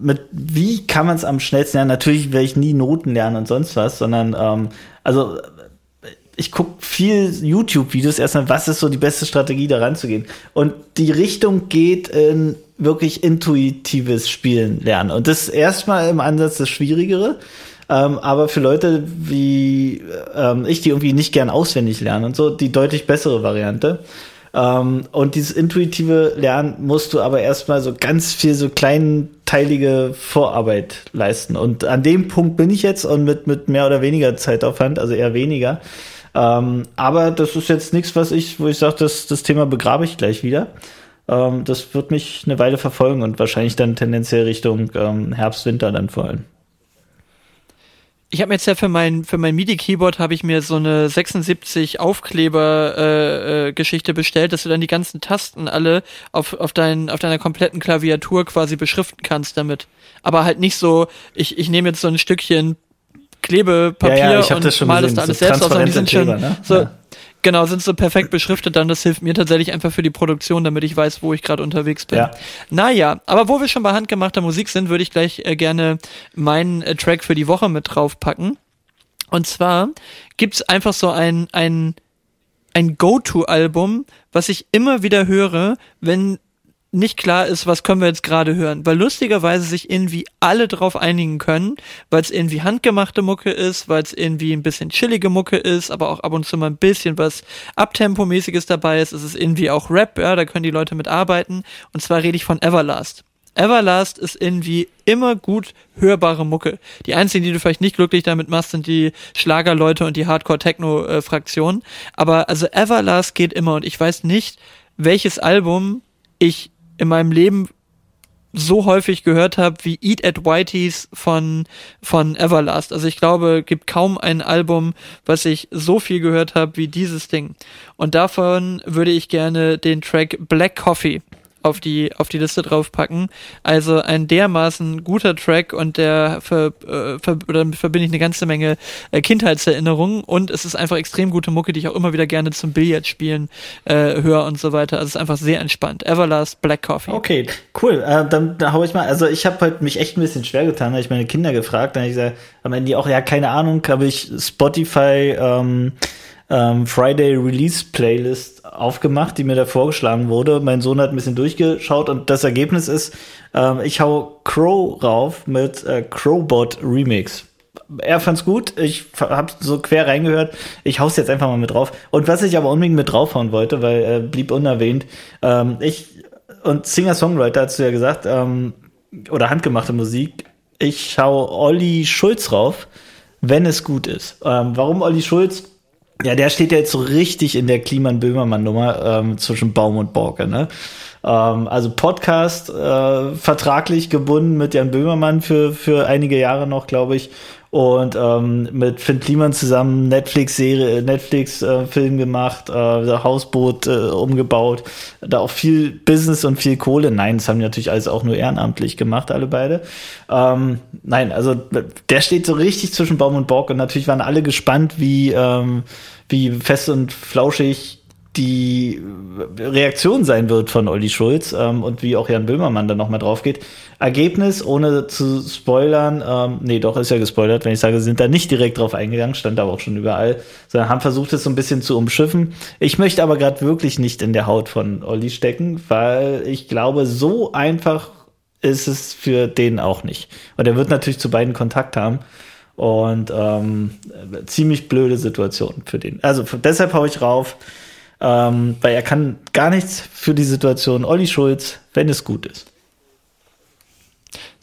S2: mit wie kann man es am schnellsten lernen? Natürlich werde ich nie Noten lernen und sonst was, sondern ähm, also ich gucke viel YouTube-Videos erstmal, was ist so die beste Strategie, da ranzugehen. Und die Richtung geht in wirklich intuitives Spielen lernen. Und das ist erstmal im Ansatz das Schwierigere. Ähm, aber für Leute wie ähm, ich, die irgendwie nicht gern auswendig lernen und so, die deutlich bessere Variante. Ähm, und dieses intuitive Lernen musst du aber erstmal so ganz viel so kleinteilige Vorarbeit leisten. Und an dem Punkt bin ich jetzt und mit, mit mehr oder weniger Zeitaufwand, also eher weniger. Ähm, aber das ist jetzt nichts, was ich, wo ich sage, das, das Thema begrabe ich gleich wieder. Ähm, das wird mich eine Weile verfolgen und wahrscheinlich dann tendenziell Richtung ähm, Herbst, Winter dann vor allem.
S1: Ich habe mir jetzt ja für mein für mein MIDI-Keyboard habe ich mir so eine 76 Aufkleber-Geschichte äh, äh, bestellt, dass du dann die ganzen Tasten alle auf auf dein, auf deiner kompletten Klaviatur quasi beschriften kannst damit. Aber halt nicht so, ich ich nehme jetzt so ein Stückchen Klebepapier ja, ja, und mal das da alles so selbst aus. Und die sind schon ne? so, ja. genau, sind so perfekt beschriftet dann. Das hilft mir tatsächlich einfach für die Produktion, damit ich weiß, wo ich gerade unterwegs bin. Ja. Naja, aber wo wir schon bei handgemachter Musik sind, würde ich gleich äh, gerne meinen äh, Track für die Woche mit draufpacken. Und zwar gibt's einfach so ein, ein, ein Go-To-Album, was ich immer wieder höre, wenn nicht klar ist, was können wir jetzt gerade hören, weil lustigerweise sich irgendwie alle drauf einigen können, weil es irgendwie handgemachte Mucke ist, weil es irgendwie ein bisschen chillige Mucke ist, aber auch ab und zu mal ein bisschen was Abtempomäßiges dabei ist. Es ist irgendwie auch Rap, ja, da können die Leute mit arbeiten. Und zwar rede ich von Everlast. Everlast ist irgendwie immer gut hörbare Mucke. Die einzigen, die du vielleicht nicht glücklich damit machst, sind die Schlagerleute und die Hardcore-Techno-Fraktion. Aber also Everlast geht immer und ich weiß nicht, welches Album ich in meinem Leben so häufig gehört habe wie Eat at Whitey's von, von Everlast. Also ich glaube, gibt kaum ein Album, was ich so viel gehört habe wie dieses Ding. Und davon würde ich gerne den Track Black Coffee auf die, auf die Liste draufpacken. Also ein dermaßen guter Track und der ver, äh, ver, verbinde ich eine ganze Menge äh, Kindheitserinnerungen und es ist einfach extrem gute Mucke, die ich auch immer wieder gerne zum Billardspielen äh, höre und so weiter. Also es ist einfach sehr entspannt. Everlast Black Coffee.
S2: Okay, cool. Äh, dann da hau ich mal, also ich habe heute mich echt ein bisschen schwer getan, habe ich meine Kinder gefragt, dann habe ich gesagt, am Ende auch, ja, keine Ahnung, habe ich Spotify ähm, ähm, Friday Release Playlist aufgemacht, die mir da vorgeschlagen wurde. Mein Sohn hat ein bisschen durchgeschaut und das Ergebnis ist, ähm, ich hau Crow rauf mit äh, Crowbot Remix. Er fand's gut, ich hab so quer reingehört, ich hau's jetzt einfach mal mit drauf. Und was ich aber unbedingt mit draufhauen wollte, weil er äh, blieb unerwähnt, ähm, ich und Singer-Songwriter hast du ja gesagt, ähm, oder handgemachte Musik, ich schau Olli Schulz rauf, wenn es gut ist. Ähm, warum Olli Schulz? Ja, der steht ja jetzt so richtig in der Kliman-Böhmermann-Nummer ähm, zwischen Baum und Borke, ne? Ähm, also Podcast äh, vertraglich gebunden mit Jan Böhmermann für, für einige Jahre noch, glaube ich. Und ähm, mit Finn Kliman zusammen Netflix-Serie, Netflix-Film äh, gemacht, äh, Hausboot äh, umgebaut, da auch viel Business und viel Kohle. Nein, das haben die natürlich alles auch nur ehrenamtlich gemacht, alle beide. Ähm, nein, also der steht so richtig zwischen Baum und Bock und natürlich waren alle gespannt, wie, ähm, wie fest und flauschig die Reaktion sein wird von Olli Schulz ähm, und wie auch Jan Böhmermann dann nochmal drauf geht. Ergebnis, ohne zu spoilern, ähm, nee, doch, ist ja gespoilert, wenn ich sage, sind da nicht direkt drauf eingegangen, stand aber auch schon überall, sondern haben versucht, es so ein bisschen zu umschiffen. Ich möchte aber gerade wirklich nicht in der Haut von Olli stecken, weil ich glaube, so einfach ist es für den auch nicht. Und er wird natürlich zu beiden Kontakt haben. Und ähm, ziemlich blöde Situation für den. Also deshalb hau ich rauf, ähm, weil er kann gar nichts für die Situation. Olli Schulz, wenn es gut ist.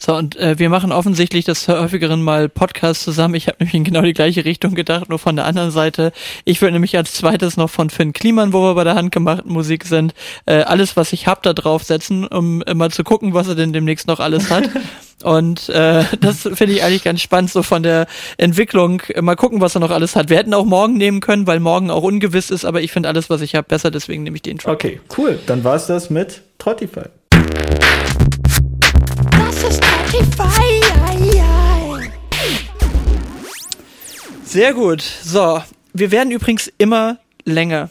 S1: So, und äh, wir machen offensichtlich das häufigeren mal Podcast zusammen. Ich habe nämlich in genau die gleiche Richtung gedacht, nur von der anderen Seite. Ich würde nämlich als zweites noch von Finn Kliman, wo wir bei der handgemachten Musik sind, äh, alles, was ich hab, da draufsetzen, um mal zu gucken, was er denn demnächst noch alles hat. Und äh, das finde ich eigentlich ganz spannend, so von der Entwicklung. Mal gucken, was er noch alles hat. Wir hätten auch morgen nehmen können, weil morgen auch ungewiss ist, aber ich finde alles, was ich habe, besser, deswegen nehme ich den
S2: Track. Okay, cool. Dann war's das mit Trottify.
S1: Sehr gut. So, wir werden übrigens immer länger.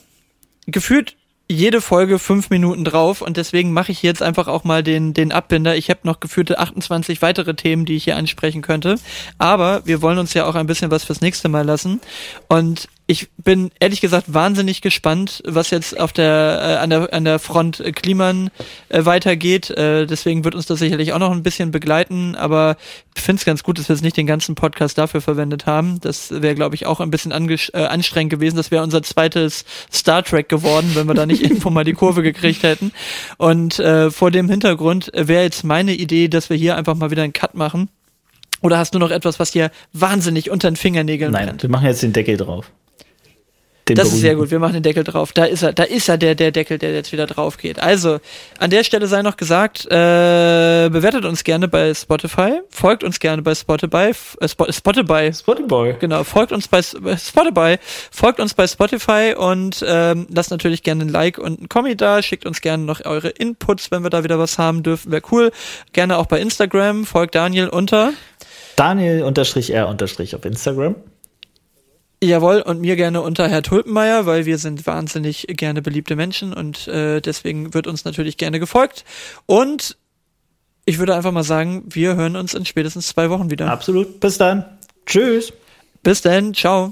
S1: Gefühlt jede Folge fünf Minuten drauf und deswegen mache ich jetzt einfach auch mal den, den Abbinder. Ich habe noch geführte 28 weitere Themen, die ich hier ansprechen könnte. Aber wir wollen uns ja auch ein bisschen was fürs nächste Mal lassen. Und ich bin ehrlich gesagt wahnsinnig gespannt, was jetzt auf der äh, an der an der Front Kliman äh, weitergeht. Äh, deswegen wird uns das sicherlich auch noch ein bisschen begleiten. Aber ich finde es ganz gut, dass wir jetzt nicht den ganzen Podcast dafür verwendet haben. Das wäre, glaube ich, auch ein bisschen äh, anstrengend gewesen. Das wäre unser zweites Star Trek geworden, wenn wir da nicht irgendwo mal die Kurve gekriegt hätten. Und äh, vor dem Hintergrund wäre jetzt meine Idee, dass wir hier einfach mal wieder einen Cut machen. Oder hast du noch etwas, was dir wahnsinnig unter den Fingernägeln
S2: Nein, brennt? wir machen jetzt den Deckel drauf.
S1: Den das ist sehr gut. Wir machen den Deckel drauf. Da ist er, da ist er der, der Deckel, der jetzt wieder drauf geht. Also, an der Stelle sei noch gesagt, äh, bewertet uns gerne bei Spotify, folgt uns gerne bei Spotify, äh, Spotify. Spotify. Genau, folgt uns bei Spotify, folgt uns bei Spotify und ähm, lasst natürlich gerne ein Like und ein Kommi da, schickt uns gerne noch eure Inputs, wenn wir da wieder was haben dürfen, wäre cool. Gerne auch bei Instagram, folgt Daniel unter
S2: Daniel unterstrich R unterstrich auf Instagram.
S1: Jawohl, und mir gerne unter Herr Tulpenmeier, weil wir sind wahnsinnig gerne beliebte Menschen und äh, deswegen wird uns natürlich gerne gefolgt. Und ich würde einfach mal sagen, wir hören uns in spätestens zwei Wochen wieder.
S2: Absolut. Bis dann. Tschüss.
S1: Bis dann. Ciao.